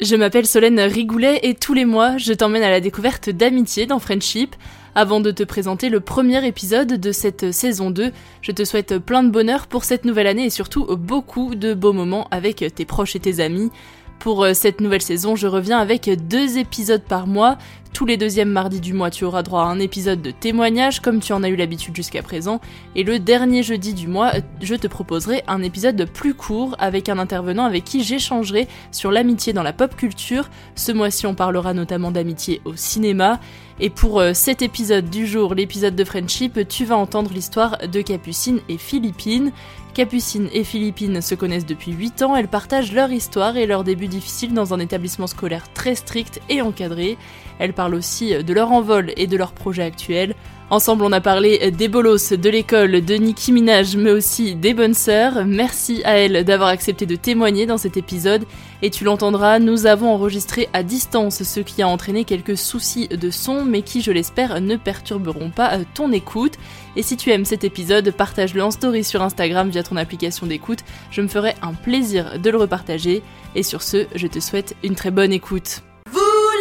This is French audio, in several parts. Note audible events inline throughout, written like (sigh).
je m'appelle Solène Rigoulet et tous les mois, je t'emmène à la découverte d'amitié dans Friendship. Avant de te présenter le premier épisode de cette saison 2, je te souhaite plein de bonheur pour cette nouvelle année et surtout beaucoup de beaux moments avec tes proches et tes amis. Pour euh, cette nouvelle saison, je reviens avec deux épisodes par mois. Tous les deuxièmes mardis du mois, tu auras droit à un épisode de témoignage, comme tu en as eu l'habitude jusqu'à présent. Et le dernier jeudi du mois, je te proposerai un épisode plus court avec un intervenant avec qui j'échangerai sur l'amitié dans la pop culture. Ce mois-ci, on parlera notamment d'amitié au cinéma. Et pour euh, cet épisode du jour, l'épisode de Friendship, tu vas entendre l'histoire de Capucine et Philippine. Capucine et Philippine se connaissent depuis 8 ans, elles partagent leur histoire et leur début difficile dans un établissement scolaire très strict et encadré. Elles parlent aussi de leur envol et de leurs projets actuels. Ensemble, on a parlé des bolos, de l'école, de Nicki Minaj, mais aussi des bonnes sœurs. Merci à elles d'avoir accepté de témoigner dans cet épisode. Et tu l'entendras, nous avons enregistré à distance, ce qui a entraîné quelques soucis de son, mais qui, je l'espère, ne perturberont pas ton écoute. Et si tu aimes cet épisode, partage-le en story sur Instagram via ton application d'écoute. Je me ferai un plaisir de le repartager. Et sur ce, je te souhaite une très bonne écoute.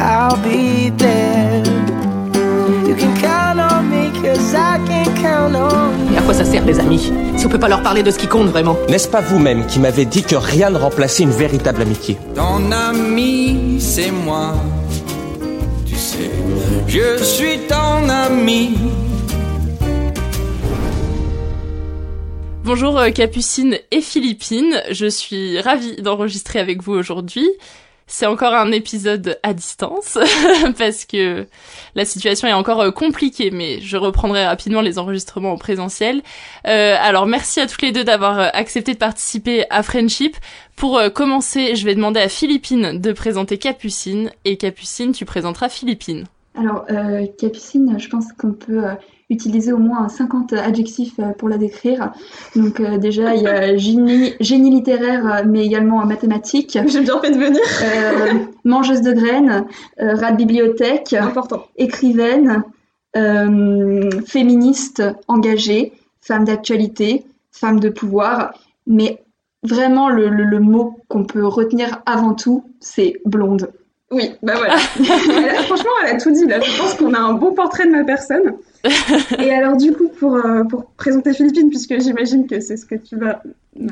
I'll be there. You can count on me cause I can count on you. Et à quoi ça sert les amis Si on peut pas leur parler de ce qui compte vraiment? N'est-ce pas vous-même qui m'avez dit que rien ne remplaçait une véritable amitié? Ton ami, c'est moi. Tu sais, je suis ton ami. Bonjour euh, Capucine et Philippine, je suis ravie d'enregistrer avec vous aujourd'hui. C'est encore un épisode à distance (laughs) parce que la situation est encore euh, compliquée, mais je reprendrai rapidement les enregistrements en présentiel. Euh, alors merci à toutes les deux d'avoir euh, accepté de participer à Friendship. Pour commencer, je vais demander à Philippine de présenter Capucine et Capucine, tu présenteras Philippine. Alors, Capucine, je pense qu'on peut utiliser au moins 50 adjectifs euh, pour la décrire. Donc euh, déjà, il y a (laughs) génie, génie littéraire, euh, mais également en mathématiques. J'ai bien fait de venir. Euh, mangeuse de graines, euh, rat de bibliothèque, Important. écrivaine, féministe engagée, femme d'actualité, femme de pouvoir. Mais vraiment, le, le- le mot qu'on peut retenir avant tout, c'est blonde. Oui, bah voilà. (laughs) Elle a- franchement, elle a tout dit là. Je pense qu'on a un bon portrait de ma personne. Et (laughs) alors du coup, pour, euh, pour présenter Philippine, puisque j'imagine que c'est ce que tu vas...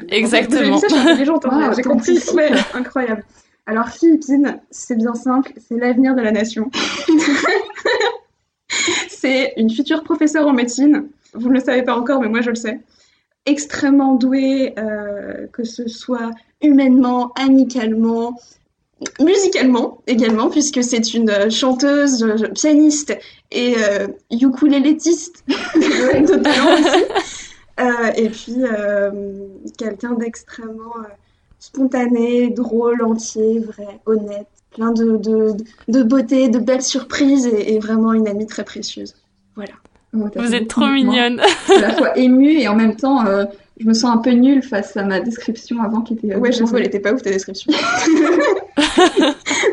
Exactement. (laughs) Wow, j'ai compris. Ouais, incroyable. Alors Philippine, c'est bien simple, c'est l'avenir de la nation. (laughs) c'est une future professeure en médecine. Vous ne le savez pas encore, mais moi je le sais. Extrêmement douée, euh, que ce soit humainement, amicalement, musicalement également, puisque c'est une euh, chanteuse, euh, pianiste et euh, ukulélétiste (laughs) de talent aussi. Euh, et puis euh, quelqu'un d'extrêmement spontané, drôle, entier, vrai, honnête, plein de, de, de beauté, de belles surprises et, et vraiment une amie très précieuse. Voilà. Vous êtes trop mignonne. À la fois émue et en même temps, je me sens un peu nulle face à ma description avant qui était. Ouais, j'avoue, elle était pas ouf ta description. (laughs)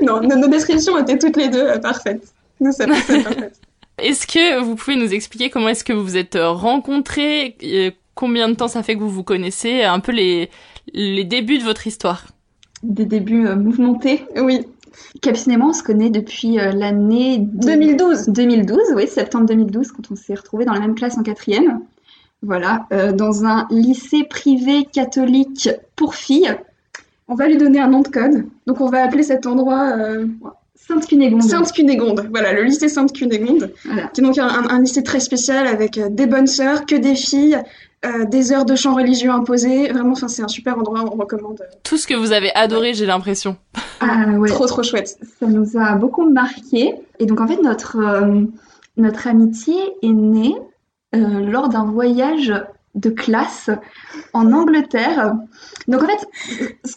non, nos, nos descriptions étaient toutes les deux euh, parfaites. Nous sommes parfaites. (laughs) Est-ce que vous pouvez nous expliquer comment est-ce que vous vous êtes euh, rencontrés euh, Combien de temps ça fait que vous vous connaissez Un peu les, les débuts de votre histoire? Des débuts euh, mouvementés? Oui. Capucine et moi, on se connaît depuis euh, l'année de- 2012. 2012, oui, septembre 2012, quand on s'est retrouvés dans la même classe en quatrième. Voilà, euh, dans un lycée privé catholique pour filles. On va lui donner un nom de code. Donc on va appeler cet endroit euh, Sainte-Cunégonde. Sainte-Cunégonde. Voilà, le lycée Sainte-Cunégonde. Voilà. Qui est donc un, un- un lycée très spécial avec euh, des bonnes sœurs, que des filles, euh, des heures de chant religieux imposées. Vraiment, enfin, c'est un super endroit, on recommande. Tout ce que vous avez adoré, j'ai l'impression. Ah, ouais. Trop, trop chouette. Ça nous a beaucoup marqué. Et donc, en fait, notre, euh, notre amitié est née lors d'un voyage de classe en Angleterre. Donc, en fait,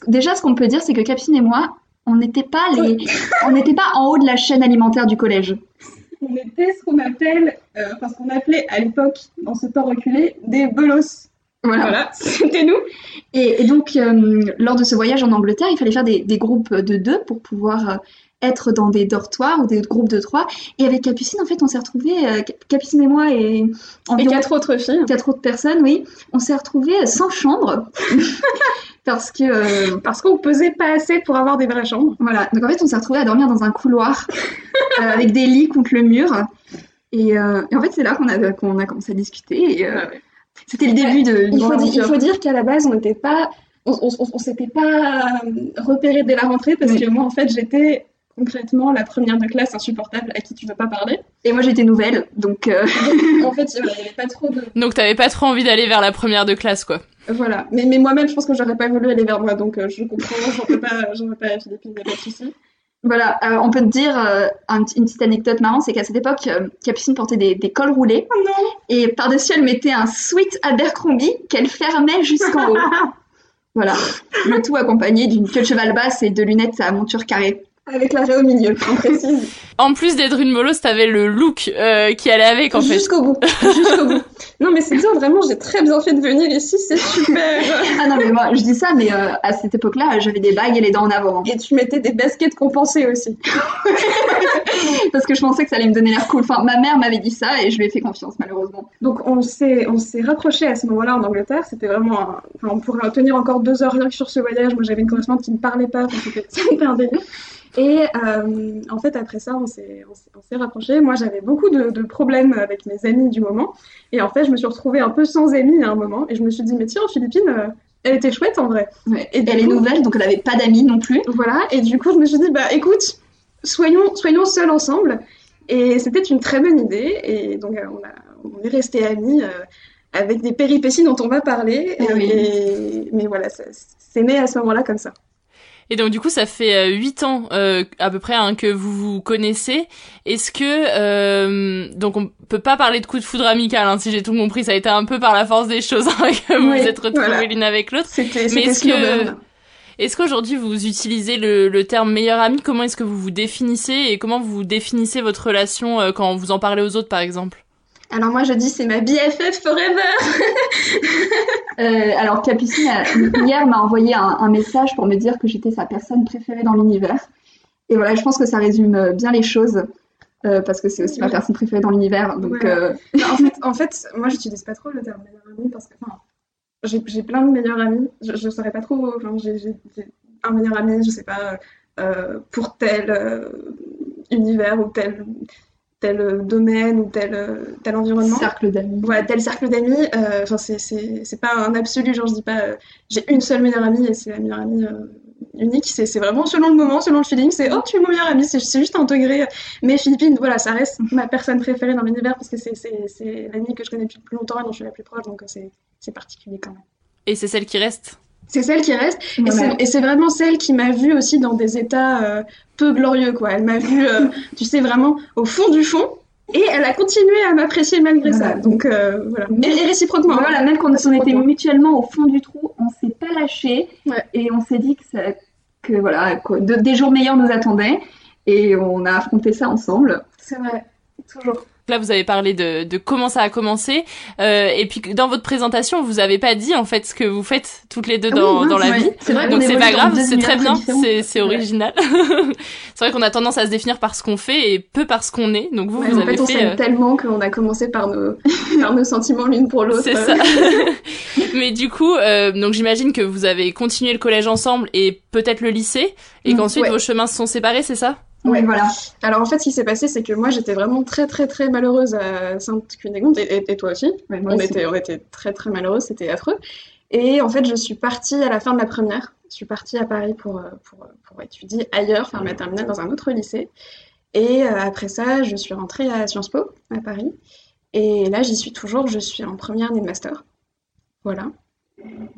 déjà, ce qu'on peut dire, c'est que Capucine et moi, on n'était pas les, (laughs) on n'était pas en haut de la chaîne alimentaire du collège. On était ce qu'on appelle, euh, enfin, ce qu'on appelait à l'époque, dans ce temps reculé, des bolos. Voilà. Voilà, (laughs) c'était nous. Et, et donc, euh, lors de ce voyage en Angleterre, il fallait faire des, des groupes de deux pour pouvoir euh, être dans des dortoirs ou des groupes de trois. Et avec Capucine, en fait, on s'est retrouvés, euh, Cap- Capucine et moi et Et quatre autres filles. quatre autres personnes, oui, on s'est retrouvés sans chambre (laughs) parce que euh, Parce qu'on pesait pas assez pour avoir des vraies chambres. voilà. Donc en fait, on s'est retrouvés à dormir dans un couloir euh, avec des lits contre le mur. Et, euh, et en fait, c'est là qu'on a qu'on a commencé à discuter. Et, c'était le début de. Il faut, dire, il faut dire qu'à la base, on n'était pas, on, on, on- on s'était pas repéré dès la rentrée parce Oui. que moi, en fait, j'étais concrètement la première de classe insupportable à qui tu veux pas parler. Et moi, j'étais nouvelle, donc euh, (laughs) en (laughs) fait, voilà, il y avait pas trop de, Donc t'avais pas trop envie d'aller vers la première de classe, quoi. voilà. Mais, mais moi-même, je pense que j'aurais pas voulu aller vers moi, donc euh, je comprends, j'en veux pas, j'en veux pas Philippine, y a pas de souci. voilà. euh, on peut te dire euh, un- une petite anecdote marrante, c'est qu'à cette époque, euh, Capucine portait des, des cols roulés. Oh non! Et par-dessus, elle mettait un sweat Abercrombie qu'elle fermait jusqu'en haut. (laughs) Voilà. Le tout accompagné d'une queue de cheval basse et de lunettes à monture carrée. Avec l'arrêt au milieu, on précise. (laughs) En plus d'être une molosse, t'avais le look euh, qui allait avec, en fait. Jusqu'au bout, jusqu'au bout. Non, mais c'est dire vraiment, j'ai très bien fait de venir ici, c'est super! Ah non, mais moi, je dis ça, mais euh, à cette époque-là, j'avais des bagues et les dents en avant. hein. Et tu mettais des baskets compensées aussi. (laughs) Parce que je pensais que ça allait me donner l'air cool. Enfin, ma mère m'avait dit ça et je lui ai fait confiance, malheureusement. Donc on s'est on s'est rapprochés à ce moment-là en Angleterre. C'était vraiment, un- enfin, on pourrait en tenir encore deux heures rien que sur ce voyage. Moi j'avais une correspondante qui ne parlait pas, c'était un délire. Et euh, en fait après ça on s'est rapprochés. Moi j'avais beaucoup de, de problèmes avec mes amis du moment. Et en fait je me suis retrouvée un peu sans amis à un moment. Et je me suis dit mais tiens Philippine, euh, elle était chouette en vrai. Ouais. Et elle est nouvelle, donc elle avait pas d'amis non plus. Voilà, et du coup, je me suis dit, bah écoute, soyons, soyons seuls ensemble. Et c'était une très bonne idée. Et donc, euh, on, a, on est restés amis euh, avec des péripéties dont on va parler. Ah Et- oui. et- mais voilà, c'est né à ce moment-là comme ça. Et donc du coup, ça fait euh, huit ans euh, à peu près hein, que vous vous connaissez. Est-ce que euh, donc on peut pas parler de coup de foudre amical, hein, si j'ai tout compris, ça a été un peu par la force des choses hein, (laughs) que vous Oui, vous êtes retrouvés voilà. l'une avec l'autre. Mais est-ce que est-ce qu'aujourd'hui vous utilisez le, le terme meilleur ami? Comment est-ce que vous vous définissez et comment vous définissez votre relation euh, quand vous en parlez aux autres, par exemple? Alors moi, je dis, c'est ma BFF forever. (laughs) Euh, alors, Capucine, hier, m'a envoyé un, un message pour me dire que j'étais sa personne préférée dans l'univers. Et voilà, je pense que ça résume bien les choses. euh, parce que c'est aussi ma personne préférée dans l'univers. Donc, Ouais. euh, en, fait, en fait, moi, j'utilise pas trop le terme meilleur ami parce que, enfin, j'ai plein de meilleurs amis. Je, je saurais pas trop. Enfin, j'ai un meilleur ami, je sais pas, pour tel univers ou tel. Tel domaine ou tel, tel environnement. Cercle d'amis. Ouais, tel cercle d'amis. Enfin, c'est pas un absolu, genre je dis pas j'ai une seule meilleure amie et c'est la meilleure amie unique, c'est vraiment selon le moment, selon le feeling. C'est oh, tu es mon meilleur ami, c'est juste un degré. Mais Philippine, voilà, ça reste ma personne préférée dans l'univers parce que c'est l'amie que je connais depuis le plus longtemps et dont je suis la plus proche, donc c'est particulier quand même. Et c'est celle qui reste? C'est celle qui reste et c'est vraiment celle qui m'a vue aussi dans des états euh, peu glorieux quoi. Elle m'a vue, euh, tu sais vraiment au fond du fond et elle a continué à m'apprécier malgré ça. Donc euh, voilà. Et, réciproquement. Voilà, même quand on était mutuellement au fond du trou, on s'est pas lâché et on s'est dit que ça, que voilà, des jours meilleurs nous attendaient et on a affronté ça ensemble. C'est vrai, toujours. Là, vous avez parlé de, de comment ça a commencé, euh, et puis dans votre présentation, vous avez pas dit en fait ce que vous faites toutes les deux ah dans, dans la vie. Vrai Donc c'est pas grave, c'est très bien, c'est original. (laughs) c'est vrai qu'on a tendance à se définir par ce qu'on fait et peu par ce qu'on est. Donc vous, vous en avez fait, on fait euh... tellement qu'on a commencé par nos (laughs) par nos sentiments l'une pour l'autre. C'est ça. (laughs) Mais du coup, euh, donc j'imagine que vous avez continué le collège ensemble et peut-être le lycée, et mm, qu'ensuite vos chemins se sont séparés, c'est ça? Oui, voilà. Alors en fait, ce qui s'est passé, c'est que moi, j'étais vraiment très, très, très malheureuse à Sainte-Cunégonde, et, et, toi aussi. on, Était, on était très, très malheureux, c'était affreux. Et en fait, je suis partie à la fin de la première. Je suis partie à Paris pour, pour, pour étudier ailleurs, faire ma terminale dans un autre lycée. Et euh, après ça, je suis rentrée à Sciences Po, à Paris. Et là, j'y suis toujours. Je suis en première année de master. Voilà.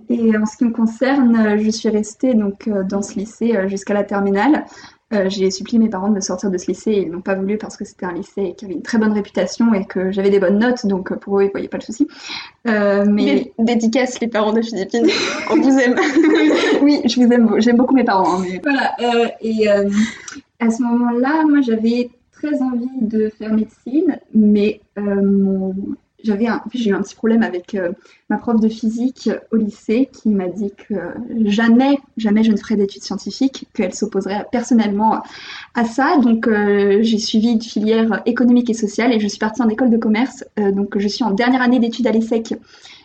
Et en ce qui me concerne, je suis restée donc euh, dans ce lycée euh, jusqu'à la terminale. Euh, j'ai supplié mes parents de me sortir de ce lycée et ils n'ont pas voulu parce que c'était un lycée qui avait une très bonne réputation et que j'avais des bonnes notes, donc euh, pour eux, ils voyaient pas le souci. Euh, mais dédicace les parents de Philippines, (laughs) on vous aime. (laughs) oui, je vous aime, j'aime beaucoup mes parents. Hein, mais... Voilà. Euh, et à ce moment-là, moi, j'avais très envie de faire médecine, mais mon j'avais un, j'ai eu un petit problème avec euh, ma prof de physique au lycée qui m'a dit que jamais, jamais je ne ferais d'études scientifiques, qu'elle s'opposerait personnellement à ça. Donc euh, j'ai suivi une filière économique et sociale et je suis partie en école de commerce. Euh, donc je suis en dernière année d'études à l'ESSEC,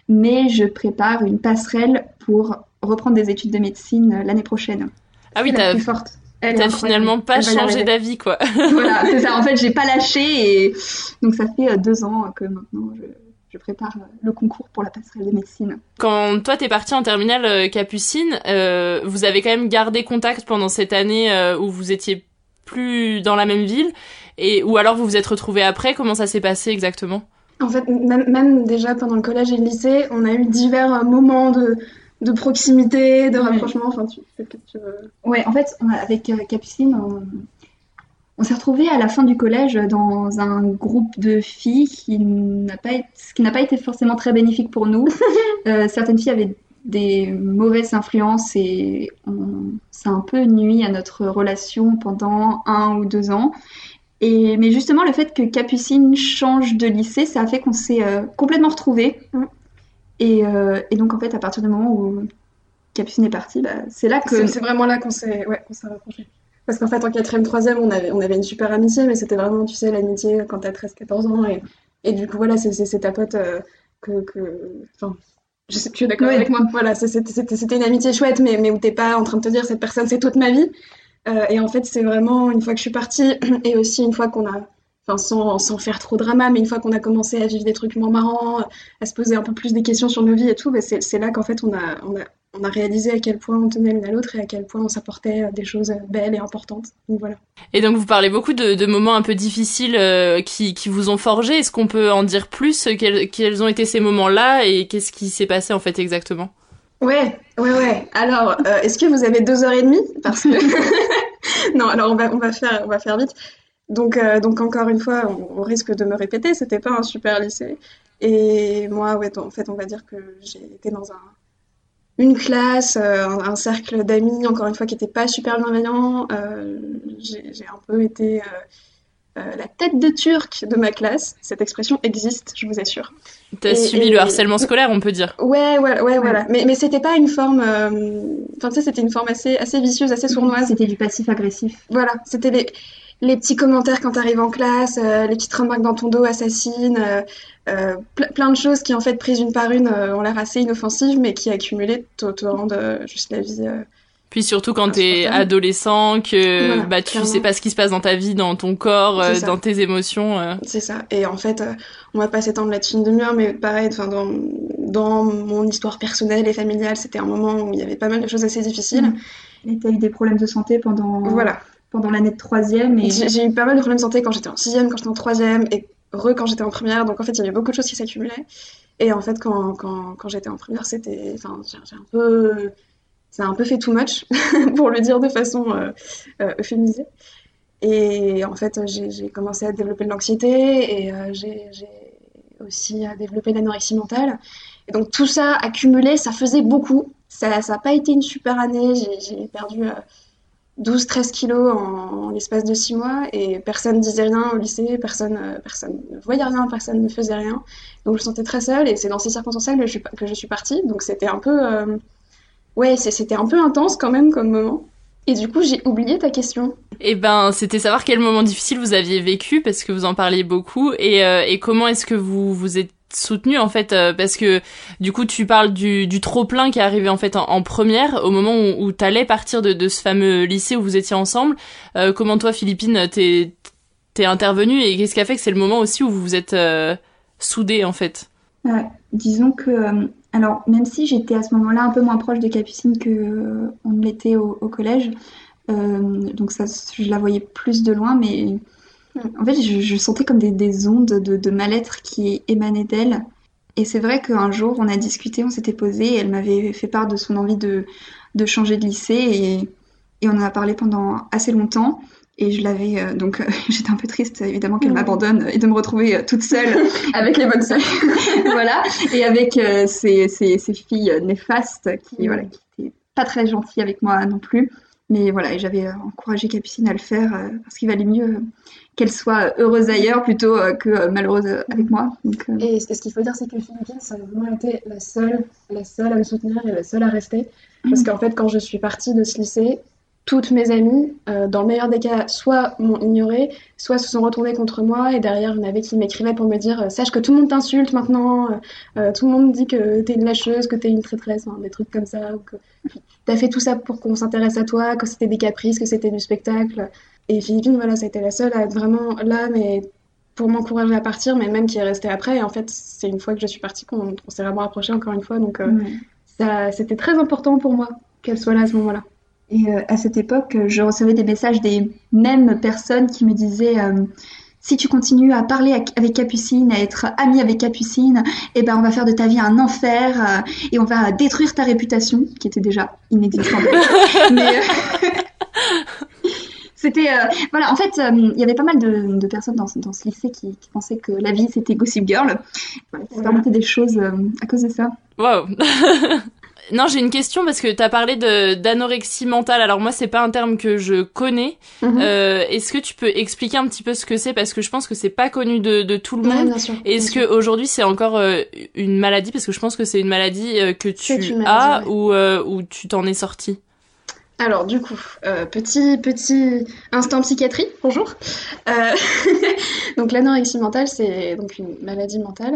mais je prépare une passerelle pour reprendre des études de médecine l'année prochaine. Ah oui, t'as forte. T'as finalement pas changé d'avis, quoi. (laughs) voilà, c'est ça. En fait, j'ai pas lâché et donc ça fait euh, deux ans que maintenant je, prépare euh, le concours pour la passerelle de médecine. Quand toi t'es partie en terminale euh, Capucine, vous avez quand même gardé contact pendant cette année où vous étiez plus dans la même ville et ou alors vous vous êtes retrouvés après? Comment ça s'est passé exactement? En fait, même, même déjà pendant le collège et le lycée, on a eu divers moments de de proximité, de rapprochement. Enfin, tu, que tu veux. Ouais, en fait, avec euh, Capucine, on, s'est retrouvés à la fin du collège dans un groupe de filles qui n'a pas, été, qui n'a pas été forcément très bénéfique pour nous. (laughs) Euh, certaines filles avaient des mauvaises influences et ça a un peu nuit à notre relation pendant un ou deux ans. Et, mais justement, le fait que Capucine change de lycée, ça a fait qu'on s'est euh, complètement retrouvés. Euh, et, donc, en fait, à partir du moment où Capucine est partie, bah, c'est là que. C'est vraiment là qu'on s'est ouais, rapprochés. Parce qu'en fait, en quatrième, troisième, on avait, on avait une super amitié, mais c'était vraiment, tu sais, l'amitié quand t'as 13-14 ans. Et, et du coup, voilà, c'est ta pote euh, que, que. Enfin, je sais, tu es d'accord avec moi. Voilà, c'était une amitié chouette, mais, mais où t'es pas en train de te dire cette personne, c'est toute ma vie. Euh, et en fait, c'est vraiment une fois que je suis partie, (clears throat) et aussi une fois qu'on a enfin sans, sans, faire trop drama, mais une fois qu'on a commencé à vivre des trucs moins marrants, à se poser un peu plus des questions sur nos vies et tout, bah c'est là qu'en fait on a, on, a, on a réalisé à quel point on tenait l'une à l'autre et à quel point on s'apportait euh, des choses belles et importantes. Donc voilà. Et donc vous parlez beaucoup de, de moments un peu difficiles euh, qui, qui vous ont forgé. Est-ce qu'on peut en dire plus quels, quels ont été ces moments-là et qu'est-ce qui s'est passé en fait exactement? Ouais, ouais, ouais. Alors, euh, est-ce que vous avez deux heures et demie? Parce que (laughs) (laughs) non, alors on va, on va faire, on va faire vite. Donc, euh, donc encore une fois, on, risque de me répéter, c'était pas un super lycée. Et moi, ouais, en fait, on va dire que j'ai été dans un, une classe, euh, un, cercle d'amis, encore une fois, qui n'était pas super bienveillant. Euh, j'ai un peu été la tête de turc de ma classe. Cette expression existe, je vous assure. T'as subi le harcèlement scolaire, on peut dire. Ouais, ouais, ouais, voilà. Mais, mais c'était pas une forme. Enfin, tu sais, c'était une forme assez, assez vicieuse, assez sournoise. C'était du passif agressif. Voilà, c'était les les petits commentaires quand tu arrives en classe, euh, les petites remarques dans ton dos assassines, euh, euh plein de choses qui en fait prises une par une euh, ont l'air assez inoffensives mais qui accumulées te, te rendent juste la vie Puis surtout quand t'es adolescent, que Voilà, bah tu clairement. sais pas ce qui se passe dans ta vie, dans ton corps, euh, dans tes émotions. euh. C'est ça. Et en fait, euh, on va pas s'étendre là-dessus une demi-heure, mais pareil, enfin, dans, dans mon histoire personnelle et familiale, c'était un moment où il y avait pas mal de choses assez difficiles. Et t'as eu des problèmes de santé pendant, Voilà. Pendant l'année de troisième et J'ai eu pas mal de problèmes de santé quand j'étais en sixième, quand j'étais en troisième, et re quand j'étais en première. Donc en fait, il y avait beaucoup de choses qui s'accumulaient. Et en fait, quand, quand, quand j'étais en première, c'était, enfin, j'ai un peu, ça a un peu fait too much, (laughs) pour le dire de façon euh, euh, euphémisée. Et en fait, j'ai commencé à développer de l'anxiété et euh, j'ai aussi à développer l'anorexie mentale. Et donc tout ça accumulé, ça faisait beaucoup. Ça n'a pas été une super année. J'ai perdu 12-13 kilos en, l'espace de 6 mois et personne disait rien au lycée, personne, euh, personne ne voyait rien, personne ne faisait rien. Donc je me sentais très seule et c'est dans ces circonstances-là que je que je suis partie. Donc c'était un peu... euh, ouais, c'était un peu intense quand même comme moment. Et du coup, j'ai oublié ta question. Eh ben, c'était savoir quel moment difficile vous aviez vécu parce que vous en parliez beaucoup et, euh, et comment est-ce que vous vous êtes soutenu en fait euh, parce que du coup tu parles du, trop plein qui est arrivé en fait en, première au moment où, où t'allais partir de, ce fameux lycée où vous étiez ensemble. Euh, comment toi Philippine t'es t'es intervenue et qu'est-ce qui a fait que c'est le moment aussi où vous vous êtes euh, soudés en fait? Disons que, alors même si j'étais à ce moment-là un peu moins proche de Capucine que on l'était au, collège, donc ça, je la voyais plus de loin, mais en fait, je, je sentais comme des, des ondes de, de mal-être qui émanaient d'elle. Et c'est vrai qu'un jour, on a discuté, on s'était posé, et elle m'avait fait part de son envie de, de changer de lycée, et, et on en a parlé pendant assez longtemps. Et je l'avais euh, donc euh, (laughs) j'étais un peu triste évidemment qu'elle m'abandonne et de me retrouver euh, toute seule (laughs) avec les bonnes sœurs. (laughs) Voilà. Et avec euh, ces, ces, ces filles néfastes qui voilà qui étaient pas très gentilles avec moi non plus mais voilà et j'avais euh, encouragé Capucine à le faire euh, parce qu'il valait mieux euh, qu'elle soit heureuse ailleurs plutôt que malheureuse avec moi donc Et ce qu'il faut dire, c'est que Philippine, ça a vraiment été la seule, la seule à me soutenir et la seule à rester. Parce qu'en fait, quand je suis partie de ce lycée, toutes mes amies, euh, dans le meilleur des cas, soit m'ont ignorée, soit se sont retournées contre moi. Et derrière, il y en avait qui m'écrivaient pour me dire euh, Sache que tout le monde t'insulte maintenant, euh, tout le monde dit que t'es une lâcheuse, que t'es une traîtresse, hein, des trucs comme ça. Ou que t'as fait tout ça pour qu'on s'intéresse à toi, que c'était des caprices, que c'était du spectacle. Et Philippine, voilà, ça a été la seule à être vraiment là, mais pour m'encourager à partir, mais même qui est restée après. Et en fait, c'est une fois que je suis partie qu'on on s'est vraiment rapprochés encore une fois. Donc, euh, Ouais. ça, c'était très important pour moi qu'elle soit là à ce moment-là. Et euh, à cette époque, je recevais des messages des mêmes personnes qui me disaient euh, si tu continues à parler avec Capucine, à être amie avec Capucine, eh ben on va faire de ta vie un enfer euh, et on va détruire ta réputation, qui était déjà inexistante. (laughs) Mais (laughs) c'était euh, voilà, en fait, euh, il y avait pas mal de, de personnes dans, ce- dans ce lycée qui, qui pensaient que la vie c'était Gossip Girl. Voilà, qui se des choses euh, à cause de ça. Waouh (laughs) Non, j'ai une question parce que t'as parlé de d'anorexie mentale. Alors moi, c'est pas un terme que je connais. Mhm. Euh, Est-ce que tu peux expliquer un petit peu ce que c'est? Parce que je pense que c'est pas connu de, de tout le monde. Est-ce que aujourd'hui c'est encore euh, une maladie? Parce que je pense que c'est une maladie euh, que tu as ou ou tu t'en es sorti. Alors, du coup, euh, petit, petit instant psychiatrie, bonjour. Euh, (laughs) donc, l'anorexie mentale, c'est donc une maladie mentale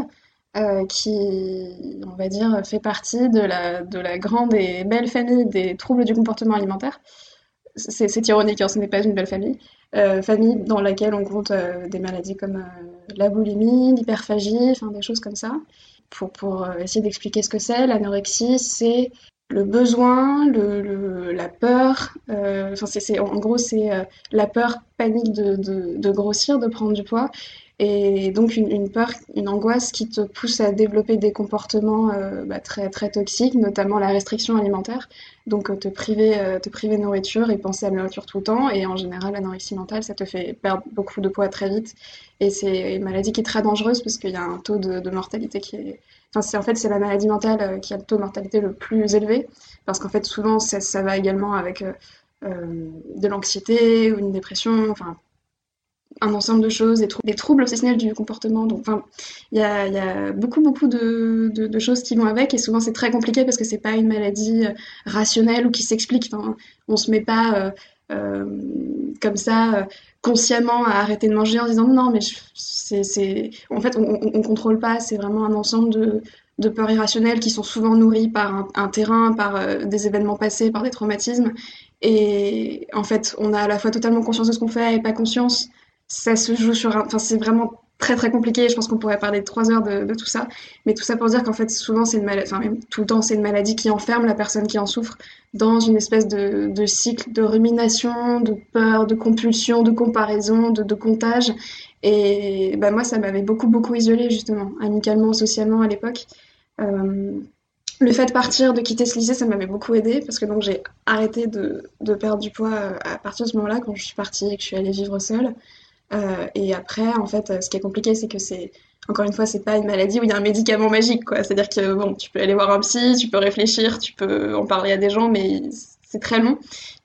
euh, qui, on va dire, fait partie de la, de la grande et belle famille des troubles du comportement alimentaire. C'est ironique, hein, ce n'est pas une belle famille. Euh, famille dans laquelle on compte euh, des maladies comme la boulimie, l'hyperphagie, enfin des choses comme ça. Pour, pour essayer d'expliquer ce que c'est, l'anorexie, c'est le besoin, le, la peur, enfin c'est, en gros c'est la peur panique de, de grossir, de prendre du poids, et donc une, peur, une angoisse qui te pousse à développer des comportements euh, bah, très, très toxiques, notamment la restriction alimentaire, donc euh, te priver, euh, te priver de nourriture et penser à la nourriture tout le temps, et en général l'anorexie mentale ça te fait perdre beaucoup de poids très vite, et c'est une maladie qui est très dangereuse parce qu'il y a un taux de, mortalité qui est Enfin, c'est en fait c'est la maladie mentale qui a le taux de mortalité le plus élevé. Parce qu'en fait souvent ça, va également avec de l'anxiété ou une dépression, un ensemble de choses, des, trou- des troubles obsessionnels du comportement. Donc, enfin, il y a, beaucoup beaucoup de, choses qui vont avec et souvent c'est très compliqué parce que c'est pas une maladie euh, rationnelle ou qui s'explique. Enfin, on se met pas euh, euh, comme ça consciemment à arrêter de manger en disant non mais c'est en fait on, on, on contrôle pas c'est vraiment un ensemble de peurs irrationnelles qui sont souvent nourries par un, terrain, par des événements passés, par des traumatismes. Et en fait, on a à la fois totalement conscience de ce qu'on fait et pas conscience. Ça se joue sur un... Enfin, c'est vraiment très très compliqué. Je pense qu'on pourrait parler de trois heures de, tout ça. Mais tout ça pour dire qu'en fait, souvent, c'est une maladie, enfin, tout le temps, c'est une maladie qui enferme la personne qui en souffre dans une espèce de, cycle de rumination, de peur, de compulsion, de comparaison, de, de comptage. Et bah, moi, ça m'avait beaucoup, beaucoup isolée, justement, amicalement, socialement à l'époque. Euh, le fait de partir, de quitter ce lycée, ça m'avait beaucoup aidé parce que donc j'ai arrêté de, de, perdre du poids euh, à partir de ce moment-là, quand je suis partie et que je suis allée vivre seule. Euh, et après, en fait, ce qui est compliqué, c'est que c'est, encore une fois, c'est pas une maladie où il y a un médicament magique, quoi. C'est-à-dire que bon, tu peux aller voir un psy, tu peux réfléchir, tu peux en parler à des gens, mais c'est très long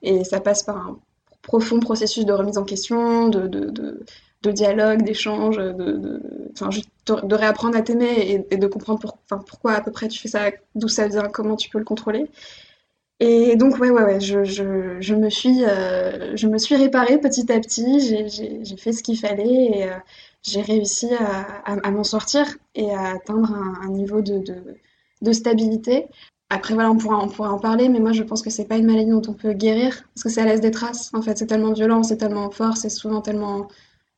et ça passe par un profond processus de remise en question, de, dialogue, d'échange, de, de, réapprendre à t'aimer et, de comprendre pourquoi à peu près tu fais ça, d'où ça vient, comment tu peux le contrôler. Et donc ouais ouais ouais, je, je, me suis euh, je me suis réparée petit à petit. J'ai fait ce qu'il fallait et euh, j'ai réussi à, à, à m'en sortir et à atteindre un, un niveau de, de, de, stabilité. Après voilà, on pourra on pourra en parler, mais moi je pense que c'est pas une maladie dont on peut guérir parce que ça laisse des traces. En fait, c'est tellement violent, c'est tellement fort, c'est souvent tellement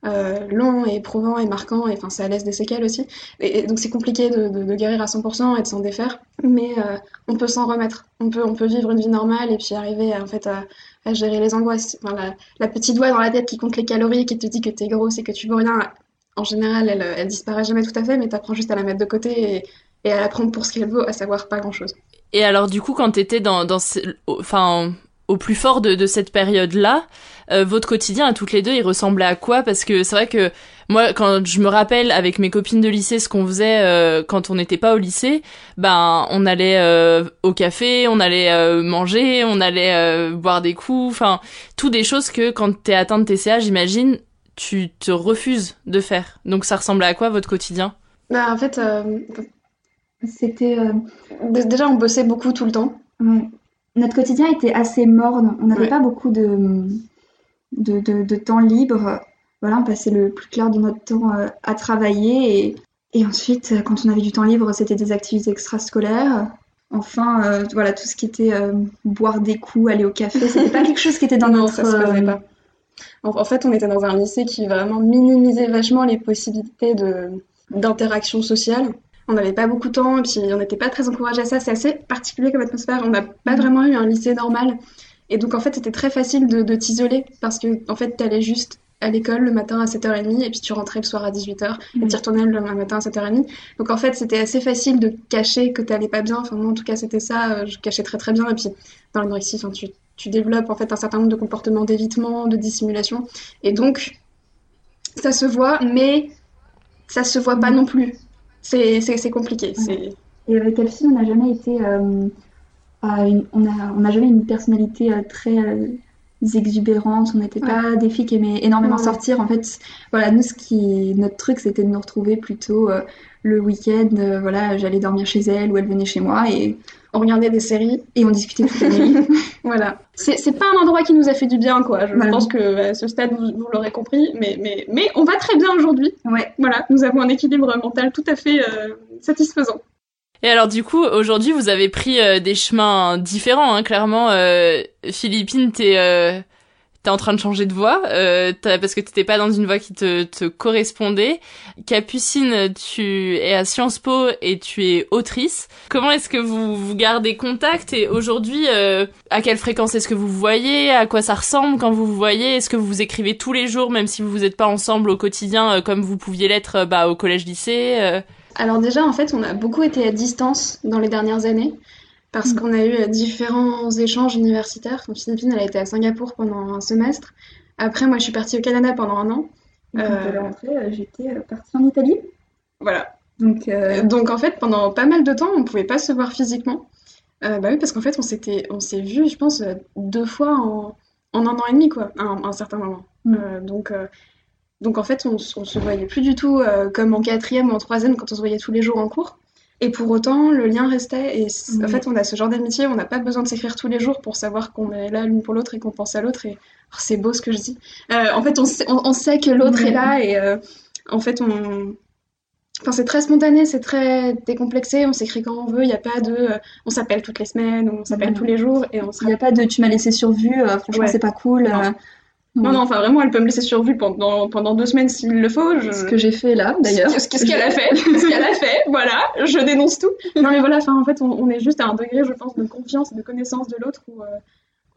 euh, long et éprouvant et marquant, et enfin ça laisse des séquelles aussi. Et, donc c'est compliqué de, guérir à 100% et de s'en défaire, mais euh, on peut s'en remettre. On peut, on peut vivre une vie normale et puis arriver à, en fait à, gérer les angoisses. Enfin, la, petite voix dans la tête qui compte les calories qui te dit que t'es grosse et que tu veux rien, en général elle, elle disparaît jamais tout à fait, mais t'apprends juste à la mettre de côté et, à la prendre pour ce qu'elle vaut, à savoir pas grand chose. Et alors du coup quand t'étais dans, dans, enfin au plus fort de, de cette période-là, euh, votre quotidien à toutes les deux, il ressemblait à quoi? Parce que c'est vrai que moi, quand je me rappelle avec mes copines de lycée ce qu'on faisait euh, quand on n'était pas au lycée, ben on allait euh, au café, on allait euh, manger, on allait euh, boire des coups, enfin tout des choses que quand t'es atteint de TCA, j'imagine, tu te refuses de faire. Donc ça ressemblait à quoi votre quotidien? Bah en fait, c'était déjà on bossait beaucoup tout le temps. Ouais notre quotidien était assez morne. On n'avait ouais. pas beaucoup de, de, de, de, temps libre. Voilà, on passait le plus clair de notre temps euh, à travailler. Et, et, ensuite, quand on avait du temps libre, c'était des activités extrascolaires. Enfin, euh, voilà, tout ce qui était euh, boire des coups, aller au café, c'était pas quelque chose qui était dans (laughs) non, notre... Ça se faisait pas. En, en, fait, on était dans un lycée qui vraiment minimisait vachement les possibilités d'interaction sociale on n'avait pas beaucoup de temps et puis on n'était pas très encouragé à ça. C'est assez particulier comme atmosphère. On n'a pas mmh. vraiment eu un lycée normal. Et donc en fait, c'était très facile de, de t'isoler parce que en fait, t'allais juste à l'école le matin à 7h30 et puis tu rentrais le soir à 18h mmh. et tu retournais le matin à 7h30. Donc en fait, c'était assez facile de cacher que t'allais pas bien. Enfin moi en tout cas, c'était ça, euh, je cachais très très bien et puis dans l'anorexie, enfin tu tu développes en fait un certain nombre de comportements d'évitement, de dissimulation et donc ça se voit mais ça se voit pas non plus c'est compliqué. Ouais. Et avec Elfie, on n'a jamais été. Euh, une, on n'a on a jamais une personnalité euh, très euh, exubérante. On n'était ouais. pas des filles qui aimaient énormément ouais. sortir. En fait, voilà, nous, ce qui, notre truc, c'était de nous retrouver plutôt euh, le week-end. Euh, voilà, j'allais dormir chez elle ou elle venait chez moi et on regardait des séries et on discutait toute la nuit. voilà. C'est pas un endroit qui nous a fait du bien, quoi. Je voilà. pense que à ce stade, vous, vous l'aurez compris, mais, mais, mais on va très bien aujourd'hui. Ouais. Voilà, nous avons un équilibre mental tout à fait euh, satisfaisant. Et alors du coup, aujourd'hui, vous avez pris euh, des chemins différents, hein, clairement. Euh, Philippine, t'es euh, t'es en train de changer de voix euh, parce que t'étais pas dans une voix qui te, te correspondait. Capucine, tu es à Sciences Po et tu es autrice. Comment est-ce que vous, vous gardez contact et aujourd'hui, euh, à quelle fréquence est-ce que vous vous voyez? À quoi ça ressemble quand vous vous voyez? Est-ce que vous vous écrivez tous les jours, même si vous n'êtes pas ensemble au quotidien euh, comme vous pouviez l'être bah, au collège-lycée? Alors déjà, en fait, on a beaucoup été à distance dans les dernières années parce mmh. qu'on a eu différents échanges universitaires. Donc Philippine, elle a été à Singapour pendant un semestre. Après, moi, je suis partie au Canada pendant un an. Quand euh... est rentrée, j'étais partie en Italie. Voilà. Donc, euh... Donc, en fait, pendant pas mal de temps, on pouvait pas se voir physiquement. Euh, bah oui, parce qu'en fait, on s'était, on s'est vu, je pense, deux fois en, en un an et demi, quoi, à un, à un certain moment. Mmh. donc, euh, donc, en fait, on, on se voyait plus du tout euh, comme en quatrième ou en troisième quand on se voyait tous les jours en cours. Et pour autant, le lien restait. Et mmh. en fait, on a ce genre d'amitié, on n'a pas besoin de s'écrire tous les jours pour savoir qu'on est là l'une pour l'autre et qu'on pense à l'autre. Et oh, c'est beau ce que je dis. Euh, en fait, on sait, on, on sait que l'autre mmh. est là et euh, en fait, on, Enfin, c'est très spontané, c'est très décomplexé, on s'écrit quand on veut, il n'y a pas de on s'appelle toutes les semaines, on s'appelle tous les jours, et on Il n'y a pas de tu m'as laissé sur vue, franchement Ouais. c'est pas cool. Non. Non, enfin vraiment, elle peut me laisser sur vue pendant, pendant deux semaines s'il le faut. Je... Ce que j'ai fait là d'ailleurs. Ce que- ce qu'elle a fait, (laughs) ce qu'elle a fait, voilà, je dénonce tout. Non mais voilà, en fait, on, on est juste à un degré, je pense, de confiance et de connaissance de l'autre où, euh,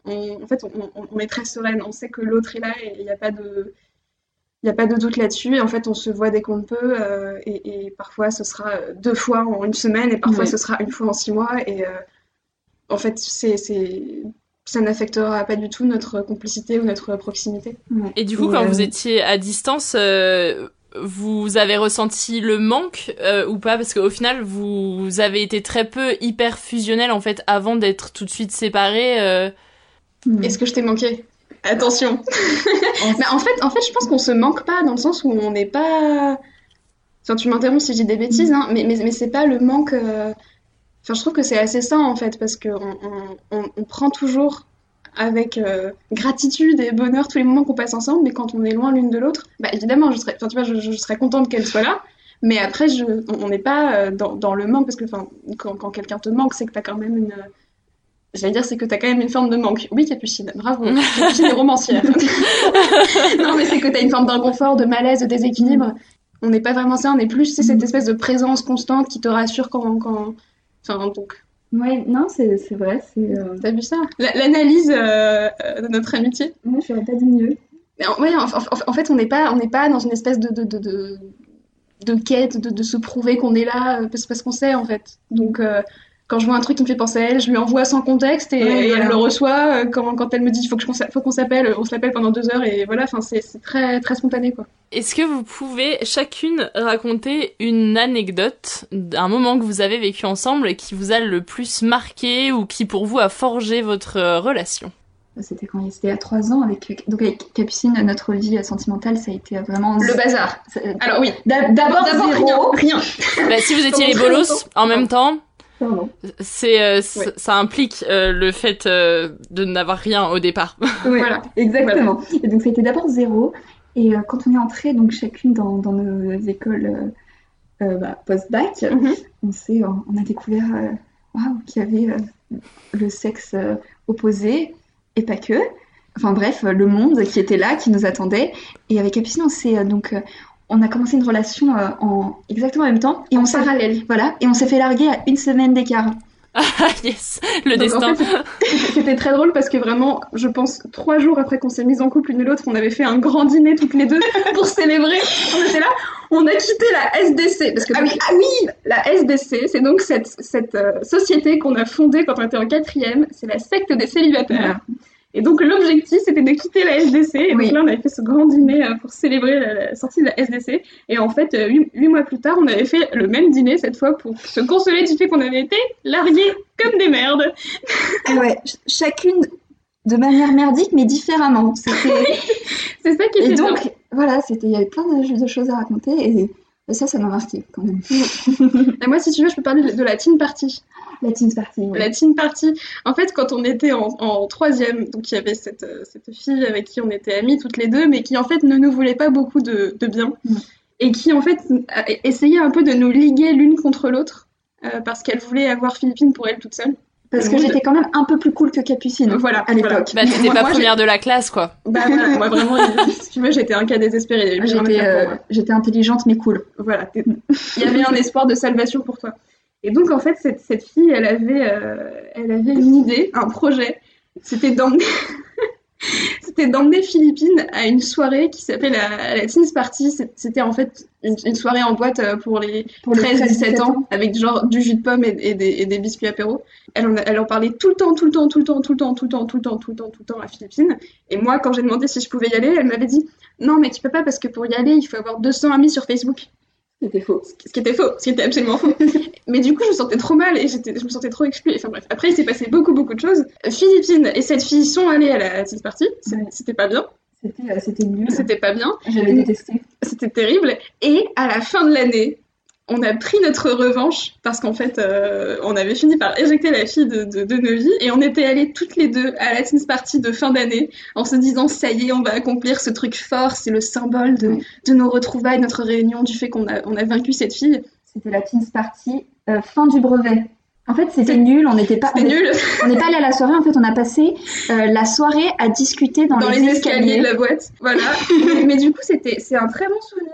on, en fait, on, est très sereine, on sait que l'autre est là et il n'y a pas de, il a pas de doute là-dessus. Et en fait, on se voit dès qu'on peut euh, et, et parfois ce sera deux fois en une semaine et parfois ce sera une fois en six mois et euh, en fait, c'est, ça n'affectera pas du tout notre complicité ou notre proximité. Et du coup, Ou, quand euh, vous étiez à distance, euh, vous avez ressenti le manque euh, ou pas? Parce qu'au final, vous avez été très peu hyper fusionnel en fait avant d'être tout de suite séparés. euh. Est-ce que je t'ai manqué? Attention. (laughs) Mais en fait, en fait, je pense qu'on se manque pas dans le sens où on n'est pas. Enfin, tu m'interromps si je dis des bêtises, hein, mais, mais, mais c'est pas le manque. euh, Enfin, je trouve que c'est assez sain en fait, parce qu'on on, on, on prend toujours avec euh, gratitude et bonheur tous les moments qu'on passe ensemble, mais quand on est loin l'une de l'autre, bah évidemment, je serais, enfin, tu vois, je, je serais contente qu'elle soit là, mais après, je, on n'est pas euh, dans, dans le manque, parce que quand, quand quelqu'un te manque, c'est que t'as quand même une. J'allais dire, c'est que t'as quand même une forme de manque. Oui, Capucine, bravo. (laughs) Capucine est romancière. (laughs) non, mais c'est que t'as une forme d'inconfort, de malaise, de déséquilibre. On n'est pas vraiment ça, on est plus c'est cette espèce de présence constante qui te rassure quand. quand... Enfin, donc. Ouais, non, c'est vrai. euh, T'as vu ça? La- L'analyse euh, de notre amitié? Moi, j'aurais pas dit mieux. Mais en, ouais, en, fait, on n'est pas, on n'est pas dans une espèce de, de, de, de, de quête, de, de se prouver qu'on est là, euh, parce, parce qu'on sait, en fait. Donc, euh, quand je vois un truc qui me fait penser à elle, je lui envoie sans contexte et, Ouais, et voilà. elle le reçoit. euh, Quand, quand elle me dit, il faut qu'on s'appelle, on se l'appelle pendant deux heures et voilà, enfin, c'est très, très spontané, quoi. Est-ce que vous pouvez chacune raconter une anecdote d'un moment que vous avez vécu ensemble et qui vous a le plus marqué ou qui pour vous a forgé votre euh, relation? C'était quand c'était il y a trois ans avec donc avec Capucine, notre vie sentimentale, ça a été vraiment Le bazar. Alors oui. D'ab- D'abord rien. rien. Bah, Si vous étiez les bolos en même temps. C'est euh, Ouais. ça implique euh, le fait euh, de n'avoir rien au départ. (laughs) Ouais, Voilà. exactement. Et donc ça a été d'abord zéro. Et euh, quand on est entré donc chacune dans, dans nos écoles bah, post-bac, Mhm. on s'est, on a découvert waouh, qu'il y avait euh, le sexe euh, opposé et pas que. Enfin bref, le monde qui était là, qui nous attendait. Et avec Capucine, on s'est euh, donc euh, on a commencé une relation euh, en exactement en même temps et on s'est Parallèle. voilà et on s'est fait larguer à une semaine d'écart. Ah (laughs) yes, le Donc, en destin. fait, c'était- très drôle parce que vraiment, je pense, trois jours après qu'on s'est mis en couple l'une et l'autre, on avait fait un grand dîner toutes les deux (laughs) pour célébrer. On était là, on a quitté la SDC. Parce que, ah oui, ah oui, la SDC, c'est donc cette, cette euh, société qu'on a fondée quand on était en quatrième. C'est la secte des célibataires. Voilà. Et donc l'objectif c'était de quitter la SDC. Et Oui. donc là on avait fait ce grand dîner euh, pour célébrer la, sortie de la SDC. Et en fait, euh, huit, mois plus tard, on avait fait le même dîner cette fois pour se consoler du fait qu'on avait été largués comme des merdes. Et ouais, ch- chacune de manière merdique mais différemment. (laughs) C'est ça qui Et était bien. donc, voilà, c'était, il y avait plein de, de choses à raconter et, et ça, ça m'a marqué quand même. (laughs) Et moi, si tu veux, je peux parler de- de la teen party. La teen party. ouais. La teen party. En fait, quand on était en, en troisième, donc il y avait cette, euh, cette fille avec qui on était amies toutes les deux, mais qui en fait ne nous voulait pas beaucoup de, de bien. Mm. Et qui en fait a- essayait un peu de nous liguer l'une contre l'autre. euh, parce qu'elle voulait avoir Philippine pour elle toute seule. Parce que j'étais quand même un peu plus cool que Capucine Voilà, à l'époque. Bah t'étais pas moi, première de la classe quoi. Bah voilà, moi vraiment, (laughs) si tu veux, j'étais un cas désespéré. J'étais, euh, intelligente mais cool. Voilà, t'es- il y avait un espoir de salvation pour toi. Et donc, en fait, cette, cette fille, elle avait, euh, elle avait une idée, un projet. C'était d'emmener, (laughs) c'était d'emmener Philippine à une soirée qui s'appelait la, la Teens Party. C'était en fait une, une soirée en boîte euh, pour les Pour les 13-17 ans, avec genre du jus de pomme et, et des, et des biscuits apéro. Elle en, elle en parlait tout le temps, tout le temps, tout le temps, tout le temps, tout le temps, tout le temps, tout le temps, tout le temps à Philippine. Et moi, quand j'ai demandé si je pouvais y aller, elle m'avait dit non, mais tu peux pas parce que pour y aller, il faut avoir 200 amis sur Facebook. C'était faux. Ce qui était faux, ce qui était absolument faux. (laughs) Mais du coup, je me sentais trop mal et je me sentais trop exclue. Enfin bref, après, il s'est passé beaucoup, beaucoup de choses. Philippine et cette fille sont allées à la. C'est- Ouais. C'était pas bien. C'était, euh, c'était nul. C'était pas bien. J'avais détesté. C'était terrible. Et à la fin de l'année, on a pris notre revanche parce qu'en fait, euh, on avait fini par éjecter la fille de, de, de nos vies et on était allés toutes les deux à la Teens Party de fin d'année en se disant ça y est, on va accomplir ce truc fort, c'est le symbole de, de nos retrouvailles, notre réunion, du fait qu'on a, on a vaincu cette fille. C'était la Teens Party euh, fin du brevet. En fait, c'était nul, on n'était pas, on nul. on n'est pas allé à la soirée. En fait, on a passé euh, la soirée à discuter dans, dans les, escaliers de la boîte. Voilà. mais, (laughs) mais du coup, c'était, c'est un très bon souvenir.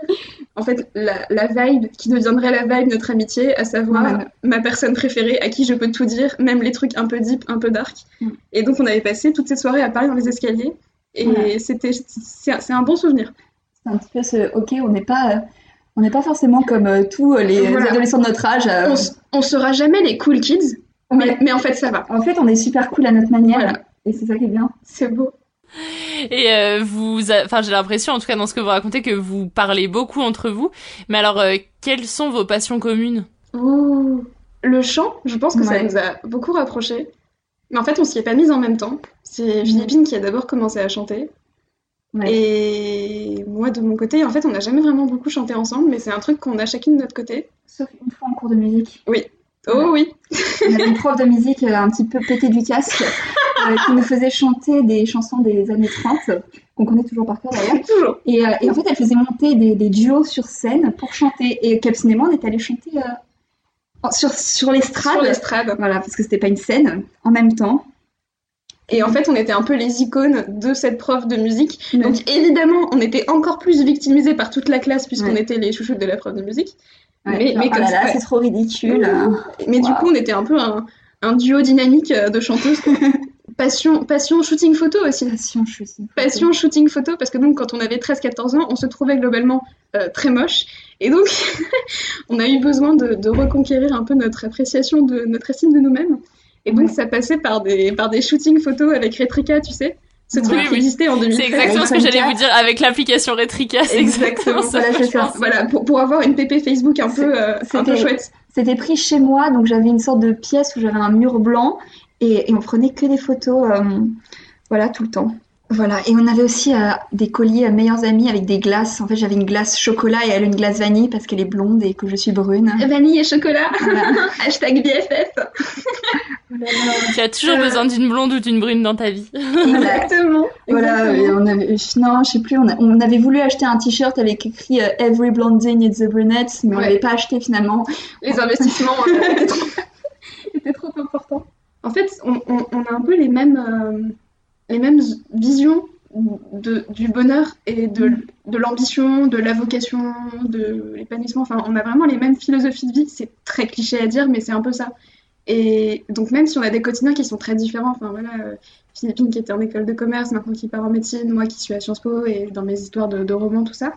En fait, la, la vibe qui deviendrait la vibe de notre amitié, à savoir ma personne préférée, à qui je peux tout dire, même les trucs un peu deep, un peu dark. Mm. Et donc, on avait passé toutes ces soirées à Paris dans les escaliers. Et c'était, c'est, un- c'est un bon souvenir. C'est un petit peu ce. Ok, on n'est pas, euh, on n'est pas forcément comme euh, tous les Voilà. adolescents de notre âge. euh, On, on sera jamais les cool kids, mais, mais en fait, ça va. En fait, on est super cool à notre manière. Voilà. Et c'est ça qui est bien. C'est beau. Et euh, vous, a- enfin, j'ai l'impression, en tout cas dans ce que vous racontez, que vous parlez beaucoup entre vous. Mais alors, euh, quelles sont vos passions communes? Ouh. Le chant, je pense que ça nous a beaucoup rapprochés. Mais en fait, on s'y est pas mis en même temps. C'est Philippine qui a d'abord commencé à chanter. Ouais. Et moi, de mon côté, en fait, on n'a jamais vraiment beaucoup chanté ensemble, mais c'est un truc qu'on a chacune de notre côté. Sauf une fois en cours de musique. Oui. Oh oui. On avait une prof de musique euh, un petit peu pétée du casque euh, qui nous faisait chanter des chansons des années 30, qu'on connaît toujours par cœur d'ailleurs. (laughs) Toujours. Et, euh, et en fait, elle faisait monter des, des duos sur scène pour chanter. Et Cap Cinéma, on est allé chanter euh, sur, sur l'estrade. Sur l'estrade. Voilà, parce que c'était pas une scène en même temps. Et en fait, on était un peu les icônes de cette prof de musique. Donc évidemment, on était encore plus victimisés par toute la classe puisqu'on Ouais. était les chouchoutes de la prof de musique. Ouais, mais genre, mais oh comme là là, ça- c'est trop ridicule. Mais du coup, on était un peu un, un duo dynamique euh, de chanteuses. (laughs) passion, passion shooting photo aussi. Passion, je suis. Passion shooting photo, parce que donc quand on avait 13-14 ans, on se trouvait globalement euh, très moche. Et donc, (laughs) on a eu besoin de, de reconquérir un peu notre appréciation de notre estime de nous-mêmes. Et donc, Ouais. ça passait par des, par des shootings photos avec Retrica, tu sais. Ce truc Oui, qui oui. existait en 2013. C'est exactement ce que j'allais 4. vous dire avec l'application Retrica. C'est exactement ça. Voilà, c'est je ça. Voilà, pour, pour avoir une PP Facebook un peu, euh, un peu c'était- chouette. C'était pris chez moi, donc j'avais une sorte de pièce où j'avais un mur blanc et, et on prenait que des photos, euh, voilà, tout le temps. Voilà, et on avait aussi euh, des colliers euh, meilleurs amis avec des glaces. En fait, j'avais une glace chocolat et elle une glace vanille parce qu'elle est blonde et que je suis brune. Vanille et chocolat. Voilà. (laughs) Hashtag BFF. Tu as toujours Euh. besoin d'une blonde ou d'une brune dans ta vie. Exactement. Voilà, et on avait, non, je sais plus, on, a- on avait voulu acheter un t-shirt avec écrit euh, Every blondie needs a brunette, mais on Ouais. l'avait pas acheté finalement. les investissements euh, (laughs) étaient, trop... étaient trop importants. En fait, on, on- on a un peu les mêmes, euh, les mêmes visions de, du bonheur et de, de l'ambition, de la vocation, de l'épanouissement. Enfin, on a vraiment les mêmes philosophies de vie. C'est très cliché à dire, mais c'est un peu ça. Et donc, même si on a des quotidiens qui sont très différents, enfin voilà, euh, Philippine qui était en école de commerce, maintenant qui part en médecine, moi qui suis à Sciences Po et dans mes histoires de, de romans, tout ça,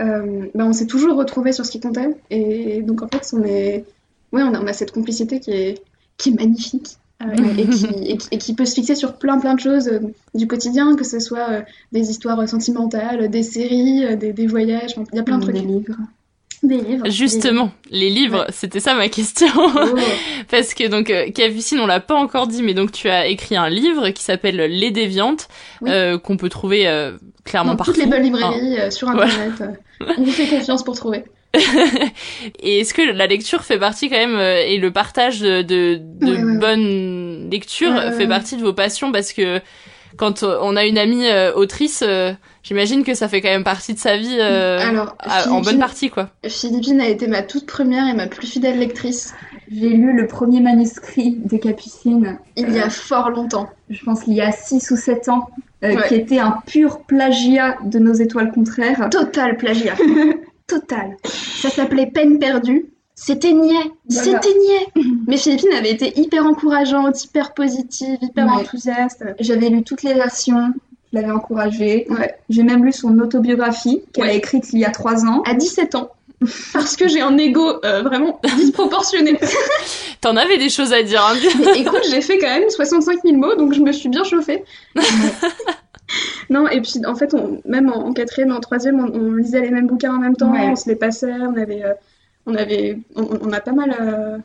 euh, ben on s'est toujours retrouvés sur ce qui comptait. Et donc, en fait, on est ouais, on a, on a cette complicité qui est, qui est magnifique euh, et, qui, (laughs) et, qui, et qui peut se fixer sur plein plein de choses euh, du quotidien, que ce soit euh, des histoires sentimentales, des séries, euh, des, des voyages, enfin, il y a plein de Des trucs. livres. Des livres. Justement, les livres, c'était ça ma question. livres. (laughs) Parce que donc euh, Capucine, on l'a pas encore dit, mais donc tu as écrit un livre qui s'appelle Les Déviantes, Oui. euh, qu'on peut trouver euh, clairement Dans partout. toutes les bonnes librairies, euh, sur internet, euh, (laughs) on vous fait confiance pour trouver. (laughs) Et est-ce que la lecture fait partie quand même euh, et le partage de, de, de Ouais, ouais, ouais. bonnes lectures Ouais, fait partie de vos passions? Parce que quand euh, on a une amie euh, autrice, j'imagine que ça fait quand même partie de sa vie Alors, à- en bonne partie quoi. Philippine a été ma toute première et ma plus fidèle lectrice J'ai lu le premier manuscrit de Capucine, il y a fort longtemps. je pense qu'il y a 6 ou 7 ans, euh, Ouais. qui était un pur plagiat de nos étoiles contraires. Total plagiat. (laughs) Total. Ça s'appelait Peine perdue. C'était niais. Voilà. C'était niais. Mais Philippine avait été hyper encourageante, hyper positive, hyper Ouais. enthousiaste. J'avais lu toutes les versions, je l'avais encouragée. Ouais. J'ai même lu son autobiographie qu'elle a écrite il y a 3 ans. À 17 ans. Parce que j'ai un ego euh, vraiment disproportionné. (laughs) T'en avais des choses à dire. Hein. Mais (laughs) écoute, j'ai fait quand même 65 000 mots, donc je me suis bien chauffée. (laughs) non, et puis en fait, on, même en, en quatrième et en troisième, on, on lisait les mêmes bouquins en même temps, Ouais. on se les passait, on avait, euh, on avait, on, on a pas mal euh,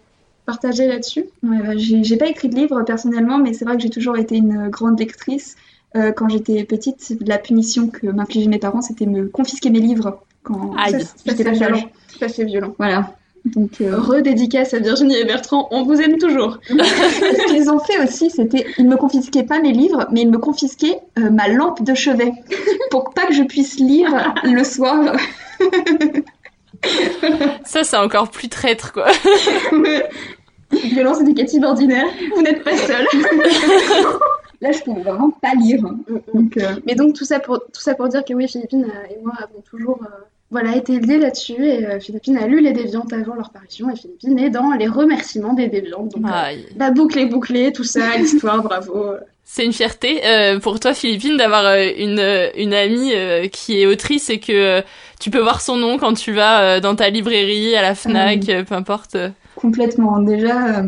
partagé là-dessus. Ouais, bah, j'ai j'ai pas écrit de livre personnellement, mais c'est vrai que j'ai toujours été une grande lectrice. Euh, quand j'étais petite, la punition que m'infligeaient mes parents, c'était me confisquer mes livres quand ça j'étais c'est pas sage. violent. Ça c'est violent. Voilà. Donc, euh, Redédicace à Virginie et Bertrand, on vous aime toujours. (laughs) ce qu'ils ont fait aussi, c'était, ils me confisquaient pas mes livres, mais ils me confisquaient euh, ma lampe de chevet pour pas que je puisse lire (laughs) le soir. Ça, c'est encore plus traître, quoi. (laughs) Violence éducative ordinaire, vous n'êtes pas seul. Là, je pouvais vraiment pas lire. Donc, euh, Mais donc tout ça pour tout ça pour dire que oui, Philippine euh, et moi avons toujours voilà été liés là-dessus et euh, Philippine a lu les Déviantes avant leur parution et Philippine est dans les remerciements des Déviantes. Donc euh, la boucle est bouclée, tout ça, (laughs) l'histoire, bravo. C'est une fierté euh, pour toi, Philippine, d'avoir euh, une, euh, une amie qui est autrice et que tu peux voir son nom quand tu vas dans ta librairie, à la Fnac, euh, peu importe. complètement. Déjà,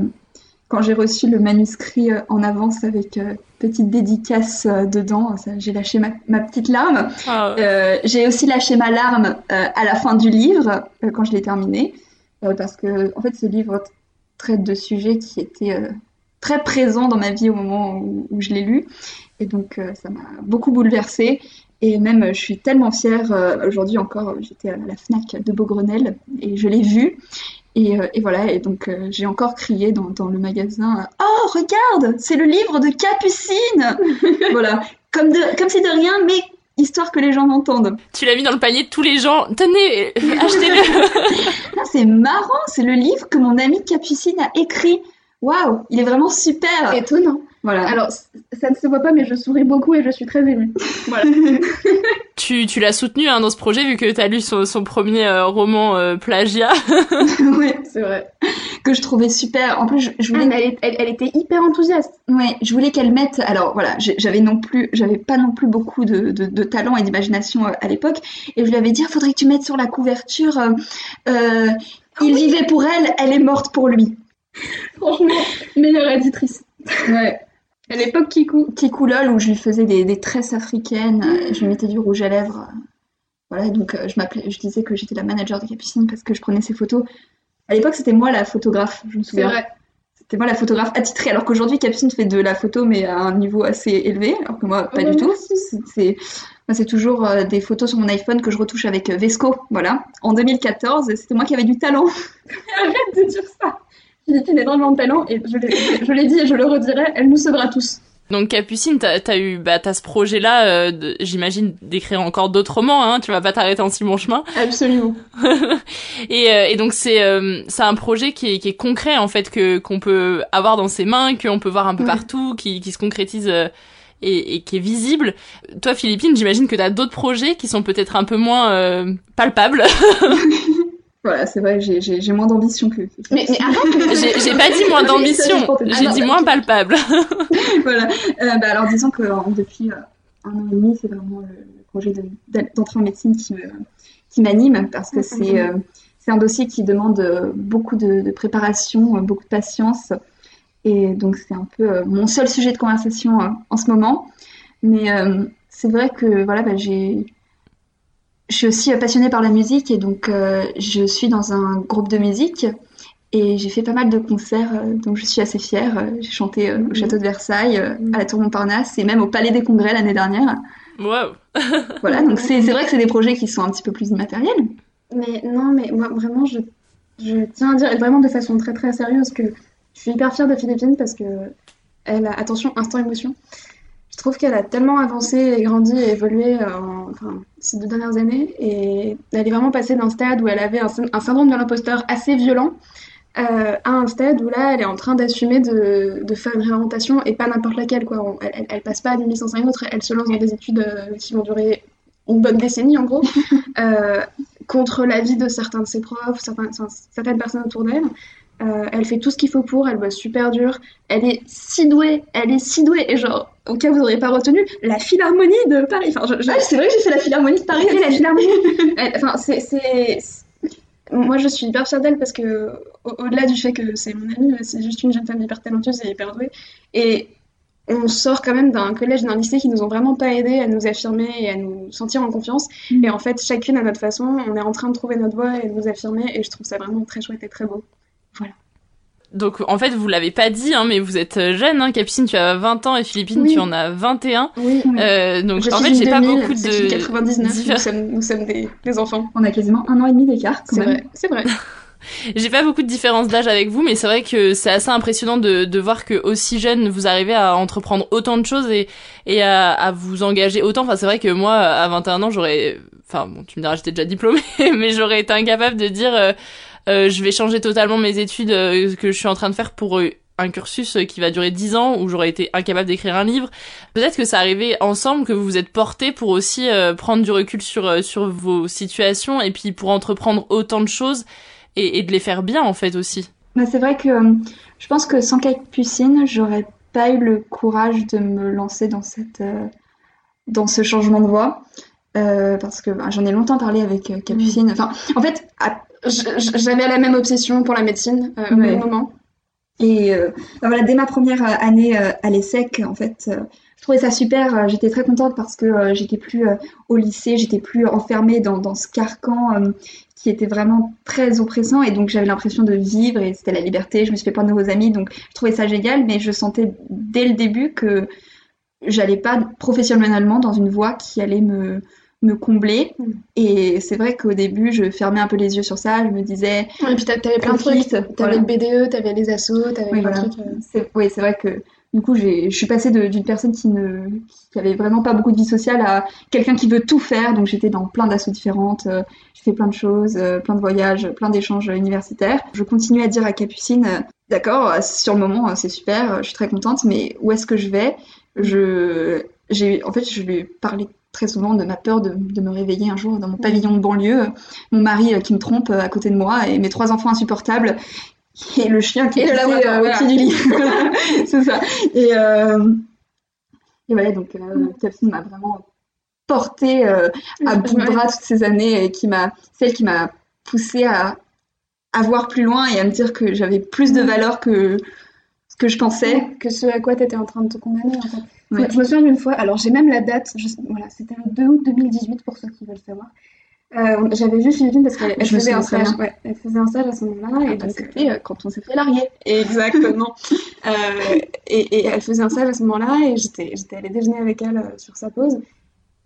quand j'ai reçu le manuscrit euh, en avance avec euh, petite dédicace euh, dedans, j'ai lâché ma, ma petite larme. Ah, Euh, j'ai aussi lâché ma larme à la fin du livre, quand je l'ai terminé, parce que en fait, ce livre traite de sujets qui étaient très présents dans ma vie au moment où, où je l'ai lu, et donc ça m'a beaucoup bouleversée. Et même, je suis tellement fière. Aujourd'hui encore, j'étais à la Fnac de Beaugrenelle et je l'ai vu. Et, euh, et voilà, et donc euh, j'ai encore crié dans, dans le magasin euh, Oh, regarde, c'est le livre de Capucine (laughs) Voilà, comme, de, comme si de rien, mais histoire que les gens m'entendent. Tu l'as mis dans le panier de tous les gens. Tenez, (laughs) achetez-le. Non, c'est marrant, c'est le livre que mon amie Capucine a écrit. Waouh, il est vraiment super. Étonnant. Voilà. Alors ça ne se voit pas mais je souris beaucoup et je suis très émue. Voilà. (laughs) tu tu l'as soutenu hein, dans ce projet vu que t'as lu son, son premier euh, roman euh, plagiat. (laughs) ouais, C'est vrai. que je trouvais super. En plus, je, je Ah, voulais, mais elle, elle- elle était hyper enthousiaste. ouais, je voulais qu'elle mette. Alors voilà, j'avais non plus, j'avais pas non plus beaucoup de, de, de talent et d'imagination euh, à l'époque, et je lui avais dit, faudrait que tu mettes sur la couverture. euh, euh, il vivait pour elle, elle est morte pour lui. Franchement, meilleure éditrice. Ouais. À l'époque, Kikou. Kikou lol où je lui faisais des, des tresses africaines, euh, je lui mettais du rouge à lèvres. euh, Voilà, donc euh, je m'appelais, je disais que j'étais la manager de Capucine parce que je prenais ses photos. À l'époque, c'était moi la photographe, je me C'est souviens. vrai. C'était moi la photographe attitrée, alors qu'aujourd'hui Capucine fait de la photo mais à un niveau assez élevé, alors que moi pas Oh, du tout. C'est, c'est- moi, c'est toujours des photos sur mon iPhone que je retouche avec Vesco, voilà. En 2014, c'était moi qui avais du talent. (laughs) Arrête de dire ça. Philippine est vraiment de talent et je l'ai dit et je le redirai, elle nous sauvera tous. Donc Capucine, t'as as eu bah t'as ce projet là, j'imagine d'écrire encore d'autres romans. Hein, tu vas pas t'arrêter en si bon chemin. Absolument. (laughs) Et, euh, et donc c'est euh, c'est un projet qui est, qui est concret en fait que qu'on peut avoir dans ses mains, qu'on peut voir un peu Ouais. partout, qui, qui se concrétise euh, et, et qui est visible. Toi Philippine, j'imagine que t'as d'autres projets qui sont peut-être un peu moins euh, palpables. (laughs) Voilà, c'est vrai, j'ai, moins d'ambition que. que Mais, mais arrête (laughs) J'ai j'ai pas dit moins d'ambition, (laughs) j'ai dit moins palpable. (laughs) voilà. Euh, bah, alors disons que depuis euh, un an et demi, c'est vraiment le, le projet de- d'entrée en médecine qui me qui m'anime parce que c'est euh, c'est un dossier qui demande beaucoup de, de préparation, beaucoup de patience et donc c'est un peu euh, mon seul sujet de conversation euh, en ce moment. Mais euh, c'est vrai que voilà, bah, j'ai je suis aussi euh, passionnée par la musique et donc euh, je suis dans un groupe de musique et j'ai fait pas mal de concerts, euh, donc je suis assez fière. Euh, J'ai chanté euh, au château de Versailles, euh, à la Tour Montparnasse et même au Palais des Congrès l'année dernière. Wow. (laughs) Voilà, donc c'est vrai que c'est des projets qui sont un petit peu plus immatériels. Mais non, mais moi vraiment, je, je tiens à dire vraiment de façon très très sérieuse que je suis hyper fière de Philippine parce que elle a, attention, instant émotion. Je trouve qu'elle a tellement avancé et grandi et évolué euh, en, enfin, ces deux dernières années et elle est vraiment passée d'un stade où elle avait un, un syndrome de l'imposteur assez violent euh, à un stade où là elle est en train d'assumer de, de faire une réorientation et pas n'importe laquelle quoi. On- elle, elle, passe pas d'une licence à une autre, elle se lance dans des études euh, qui vont durer une bonne décennie en gros, (laughs) euh, contre l'avis de certains de ses profs, certains- certaines personnes autour d'elle. Euh, elle fait tout ce qu'il faut pour, elle bosse super dur, elle est si douée, elle est si douée, et genre, au cas où vous n'auriez pas retenu, la Philharmonie de Paris. Enfin, je, je- Ah, c'est vrai que j'ai fait la Philharmonie de Paris. fait la Philharmonie. (laughs) Enfin, c'est, Moi, je suis hyper fière d'elle parce que, au- au-delà du fait que c'est mon amie, c'est juste une jeune femme hyper talentueuse et hyper douée. Et on sort quand même d'un collège, d'un lycée qui nous ont vraiment pas aidés à nous affirmer et à nous sentir en confiance. Mm. Et en fait, chacune à notre façon, on est en train de trouver notre voie et de nous affirmer. Et je trouve ça vraiment très chouette et très beau. Donc en fait vous l'avez pas dit hein, mais vous êtes euh, jeune hein, Capucine tu as 20 ans et Philippine Oui. tu en as 21. Oui. Euh, donc Je en fait j'ai pas 2000, beaucoup de 99, diffé- nous sommes, nous sommes des, des enfants. On a quasiment un an et demi d'écart C'est vrai, c'est vrai. (laughs) J'ai pas beaucoup de différence d'âge avec vous, mais c'est vrai que c'est assez impressionnant de, de voir que aussi jeune vous arrivez à entreprendre autant de choses et, et à, à vous engager autant. Enfin, c'est vrai que moi, à 21 ans, j'aurais, enfin, bon, tu me diras, j'étais déjà diplômée, (laughs) mais j'aurais été incapable de dire, euh, je vais changer totalement mes études euh, que je suis en train de faire pour euh, un cursus qui va durer 10 ans où j'aurais été incapable d'écrire un livre. Peut-être que ça arrivait ensemble que vous vous êtes portés pour aussi euh, prendre du recul sur euh, sur vos situations et puis pour entreprendre autant de choses et, et de les faire bien en fait aussi. Bah, c'est vrai que euh, je pense que sans Capucine, j'aurais pas eu le courage de me lancer dans cette euh, dans ce changement de voie Euh, parce que bah, j'en ai longtemps parlé avec euh, Capucine. Enfin, en fait, à- J'avais la même obsession pour la médecine euh, au même moment. Et euh, voilà, dès ma première euh, année à l'ESSEC, en fait, je trouvais ça super. J'étais très contente parce que j'étais plus au lycée, j'étais plus enfermée dans, dans ce carcan qui était vraiment très oppressant. Et donc, j'avais l'impression de vivre et c'était la liberté. Je me suis fait plein de nouveaux amis, donc je trouvais ça génial. Mais je sentais dès le début que j'allais pas professionnellement dans une voie qui allait me me combler et c'est vrai qu'au début je fermais un peu les yeux sur ça je me disais Et puis t'a- t'avais plein de trucs. T'avais voilà. le BDE, t'avais les assos, t'avais Oui, plein voilà. de trucs. euh. C'est, oui, c'est vrai que du coup, j'ai, je suis passée d'une personne qui ne, qui avait vraiment pas beaucoup de vie sociale à quelqu'un qui veut tout faire. Donc, j'étais dans plein d'assauts différentes. euh, j'ai fait plein de choses, euh, plein de voyages, plein d'échanges universitaires. Je continue à dire à Capucine, euh, d'accord, sur le moment, c'est super, je suis très contente, mais où est-ce que je vais? Je, j'ai, en fait, je lui ai parlé très souvent de ma peur de, de me réveiller un jour dans mon pavillon de banlieue, mon mari euh, qui me trompe euh, à côté de moi et mes trois enfants insupportables et le chien qui est labrador, euh, au voilà. pied du lit. (laughs) c'est ça. Et, euh, et voilà, donc euh, Capucine m'a vraiment portée à bout de bras toutes ces années et qui m'a, celle qui m'a poussée à, à voir plus loin et à me dire que j'avais plus de valeur que que je pensais. Que ce à quoi t'étais en train de te condamner en fait. Ouais. Je me souviens d'une fois, alors j'ai même la date, je- voilà, c'était le 2 août 2018 pour ceux qui veulent savoir. Euh, J'avais vu Philippine parce qu'elle faisait un stage, ouais, elle faisait un stage à ce moment-là et Bah, donc C'était euh, quand on s'est fait larguer. Exactement. (laughs) Euh, et, et elle faisait un stage à ce moment-là et j'étais j'étais allée déjeuner avec elle euh, sur sa pause.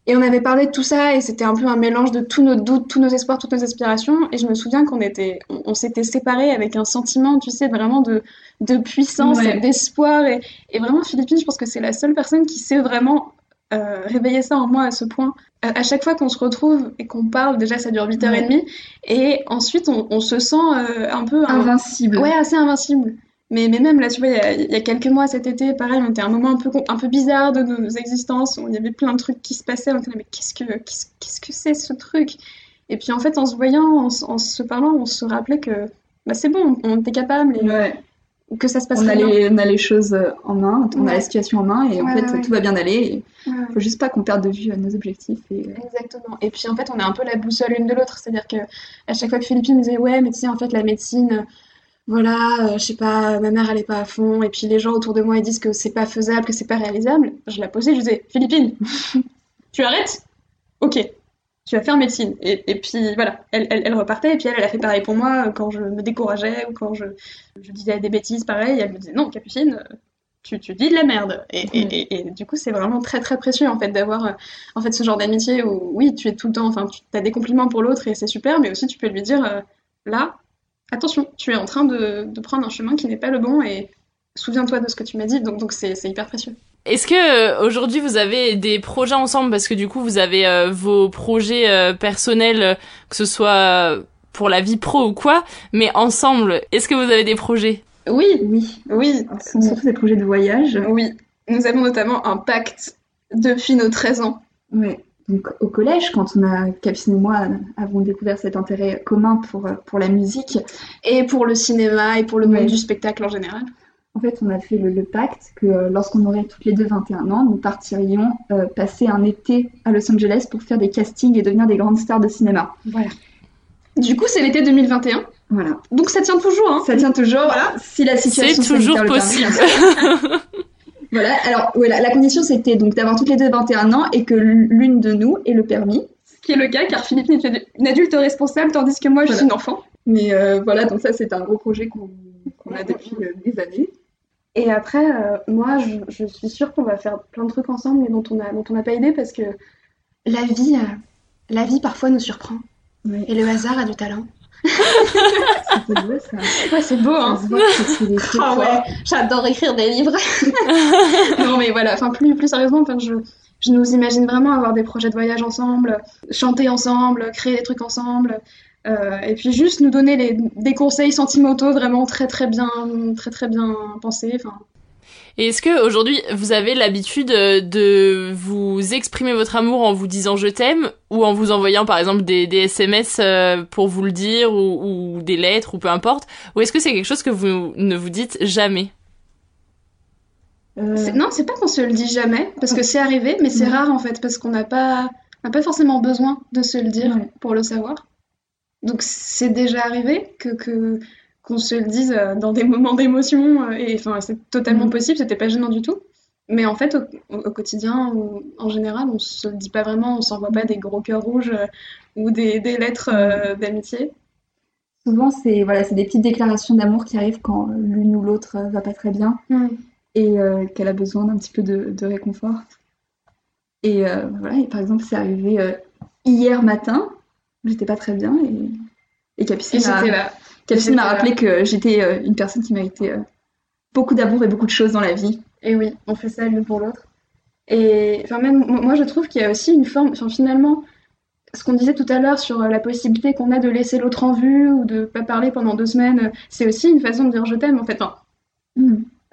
Et on avait parlé de tout ça et c'était un peu un mélange de tous nos doutes, tous nos espoirs, toutes nos aspirations. Et je me souviens qu'on était, on, on s'était séparés avec un sentiment, tu sais, vraiment de, de puissance Ouais. et d'espoir. Et, et vraiment, Philippine, je pense que c'est la seule personne qui sait vraiment euh, réveiller ça en moi à ce point. Euh, à chaque fois qu'on se retrouve et qu'on parle, déjà ça dure 8h30. Et ensuite, on, on se sent euh, un peu... un- Invincible. Ouais, assez invincible. Mais, mais même là, tu vois, il y a, il y a quelques mois cet été, pareil, on était à un moment un peu, con- un peu bizarre de nos existences, où il y avait plein de trucs qui se passaient, on était là, mais qu'est-ce que c'est ce truc? Et puis en fait, en se voyant, en, se- en se parlant, on se rappelait que bah, c'est bon, on était capable et Ouais. que ça se passe On a, bien. les, on a les choses en main, on a la situation en main et en fait tout va bien aller. Il ouais. faut juste pas qu'on perde de vue euh, nos objectifs. Et, euh, Exactement. Et puis en fait, on est un peu la boussole l'une de l'autre. C'est-à-dire que à chaque fois que Philippine me disait, ouais, mais tu sais, en fait, la médecine, voilà, euh, je sais pas, ma mère, elle est pas à fond. Et puis les gens autour de moi, ils disent que c'est pas faisable, que c'est pas réalisable. Je la posais, je disais, Philippine, (laughs) tu arrêtes? Ok. Tu vas faire médecine. Et, et puis voilà, elle, elle, elle repartait. Et puis elle, elle a fait pareil pour moi euh, quand je me décourageais ou quand je, je disais des bêtises, pareil. Elle me disait, non, Capucine, euh, tu, tu dis de la merde. Et, et, et, du coup, c'est vraiment très très précieux en fait d'avoir en fait ce genre d'amitié où oui, tu es tout le temps, enfin, tu as des compliments pour l'autre et c'est super, mais aussi tu peux lui dire là, attention, tu es en train de, de prendre un chemin qui n'est pas le bon et souviens-toi de ce que tu m'as dit. Donc donc c'est c'est hyper précieux. Est-ce que euh, aujourd'hui vous avez des projets ensemble? Parce que du coup vous avez euh, vos projets euh, personnels, que ce soit pour la vie pro ou quoi, mais ensemble, est-ce que vous avez des projets? Oui, oui, oui, ce sont surtout des projets de voyage. oui. Nous avons notamment un pacte depuis nos 13 ans. Ouais. Donc au collège, quand on a Capucine et moi avons découvert cet intérêt commun pour, euh, pour la musique, Et pour le cinéma et pour le monde Ouais. du spectacle en général. en fait on a fait le, le pacte que euh, lorsqu'on aurait toutes les deux 21 ans, nous partirions euh, passer un été à Los Angeles pour faire des castings et devenir des grandes stars de cinéma. Voilà. Du coup, c'est l'été 2021. Voilà. Donc ça tient toujours, hein. Ça tient toujours, Voilà. si la situation C'est toujours possible. (laughs) Voilà, alors voilà, la condition c'était donc d'avoir toutes les deux 21 ans et que l'une de nous ait le permis. Ce qui est le cas car Philippe est une adulte responsable tandis que moi je Voilà. suis une enfant. Mais euh, voilà, donc ça c'est un gros projet qu'on a depuis euh, des années. Et après, euh, moi, je, je suis sûre qu'on va faire plein de trucs ensemble, mais dont on a, dont on n'a pas idée parce que la vie, euh, la vie parfois nous surprend. Et le hasard a du talent. C'était beau, ça. Ouais, c'est beau, hein. C'est Ah ouais, j'adore écrire des livres. (laughs) non, mais voilà, enfin, plus, plus sérieusement, enfin, je, je nous imagine vraiment avoir des projets de voyage ensemble, chanter ensemble, créer des trucs ensemble. euh, et puis juste nous donner les, des conseils sentimentaux vraiment très très bien, très très bien pensés. Enfin, Et est-ce que aujourd'hui vous avez l'habitude euh, de vous exprimer votre amour en vous disant je t'aime ou en vous envoyant par exemple des, des SMS euh, pour vous le dire ou, ou des lettres ou peu importe? Ou est-ce que c'est quelque chose que vous ne vous dites jamais? C'est- Non, c'est pas qu'on se le dit jamais, parce que c'est arrivé, mais c'est rare en fait, parce qu'on n'a pas, on pas forcément besoin de se le dire pour le savoir. Donc c'est déjà arrivé que, que qu'on se le dise euh, dans des moments d'émotion, euh, et enfin c'est totalement possible, c'était pas gênant du tout. Mais en fait, au, au quotidien, ou en général, on se le dit pas vraiment, on s'envoie pas des gros cœurs rouges euh, ou des, des lettres euh, d'amitié. Souvent, c'est voilà, c'est des petites déclarations d'amour qui arrivent quand l'une ou l'autre va pas très bien et euh, qu'elle a besoin d'un petit peu de, de réconfort. Et voilà, et par exemple, c'est arrivé hier matin, j'étais pas très bien et, et Capucine Et là. Capucine m'a rappelé que j'étais euh, une personne qui méritait euh, beaucoup d'amour et beaucoup de choses dans la vie. Et oui, on fait ça l'une pour l'autre. Et enfin même mo- moi je trouve qu'il y a aussi une forme, enfin finalement, ce qu'on disait tout à l'heure sur euh, la possibilité qu'on a de laisser l'autre en vue ou de pas parler pendant deux semaines, c'est aussi une façon de dire je t'aime en fait. Enfin,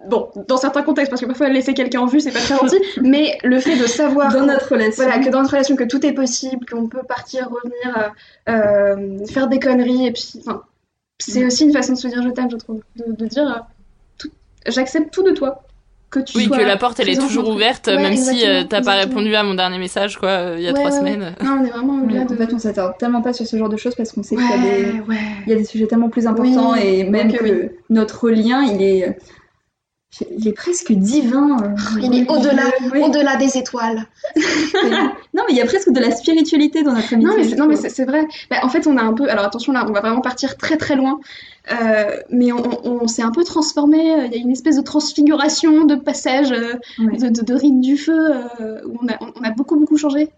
bon, dans certains contextes, parce que parfois laisser quelqu'un en vue c'est pas très gentil, (laughs) mais le fait de savoir Dans notre relation. voilà, que dans notre relation que tout est possible, qu'on peut partir, revenir, euh, faire des conneries et puis, enfin, c'est aussi une façon de se dire je t'aime, je trouve, de, de dire euh, tout- j'accepte tout de toi. Que tu Oui, sois que la porte elle est toujours ouverte Ouais, même si euh, t'as pas répondu à mon dernier message quoi euh, il y a Ouais, trois ouais, ouais. semaines. Non, on est vraiment au-delà Ouais, de. En fait, on s'attarde tellement pas sur ce genre de choses parce qu'on sait qu'il y a des, ouais. il y a des sujets tellement plus importants Oui, et même que oui. notre lien, il est, il est presque divin. euh, Il est au-delà, Oui. au-delà des étoiles. (laughs) Non, mais il y a presque de la spiritualité dans notre amitié. Non, mais c'est, vrai. Bah, en fait, on a un peu. Alors attention là, on va vraiment partir très très loin. Euh, mais on, on s'est un peu transformé. Il y a une espèce de transfiguration, de passage, euh, de, de, de rite du feu, euh, où on a, on, on a beaucoup beaucoup changé.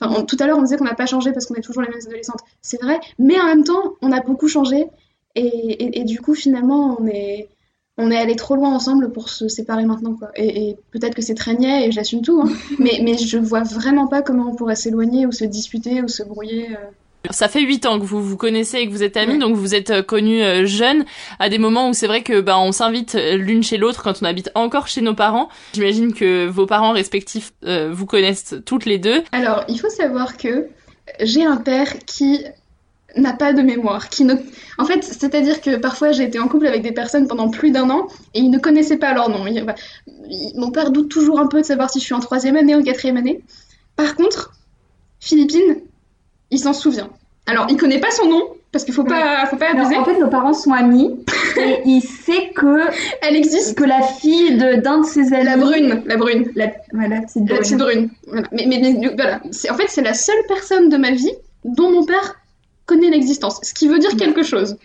Enfin, on- tout à l'heure, on disait qu'on n'a pas changé parce qu'on est toujours les mêmes adolescentes. C'est vrai, mais en même temps, on a beaucoup changé. Et, et, et du coup, finalement, on est, on est allé trop loin ensemble pour se séparer maintenant. Quoi. Et, et peut-être que c'est très niais et j'assume tout. Hein, (laughs) mais, mais je vois vraiment pas comment on pourrait s'éloigner ou se disputer ou se brouiller. euh. Ça fait huit ans que vous vous connaissez et que vous êtes amis, donc vous êtes euh, connus euh, jeunes, à des moments où c'est vrai que bah, on s'invite l'une chez l'autre quand on habite encore chez nos parents. J'imagine que vos parents respectifs euh, vous connaissent toutes les deux. Alors, il faut savoir que j'ai un père qui n'a pas de mémoire, qui ne... En fait, c'est-à-dire que parfois j'ai été en couple avec des personnes pendant plus d'un an et ils ne connaissaient pas leur nom. Il- il- Mon père doute toujours un peu de savoir si je suis en troisième année ou en quatrième année. Par contre, Philippine, il s'en souvient. Alors, il connaît pas son nom, parce qu'il faut pas, faut pas Non, abuser. en fait, nos parents sont amis (laughs) et il sait que Elle existe. que la fille de d'un de ses amis, La brune, la brune. la, ouais, la petite La brune. petite brune. Voilà. Mais, mais, mais, voilà. En fait, c'est la seule personne de ma vie dont mon père connaît l'existence. Ce qui veut dire quelque chose.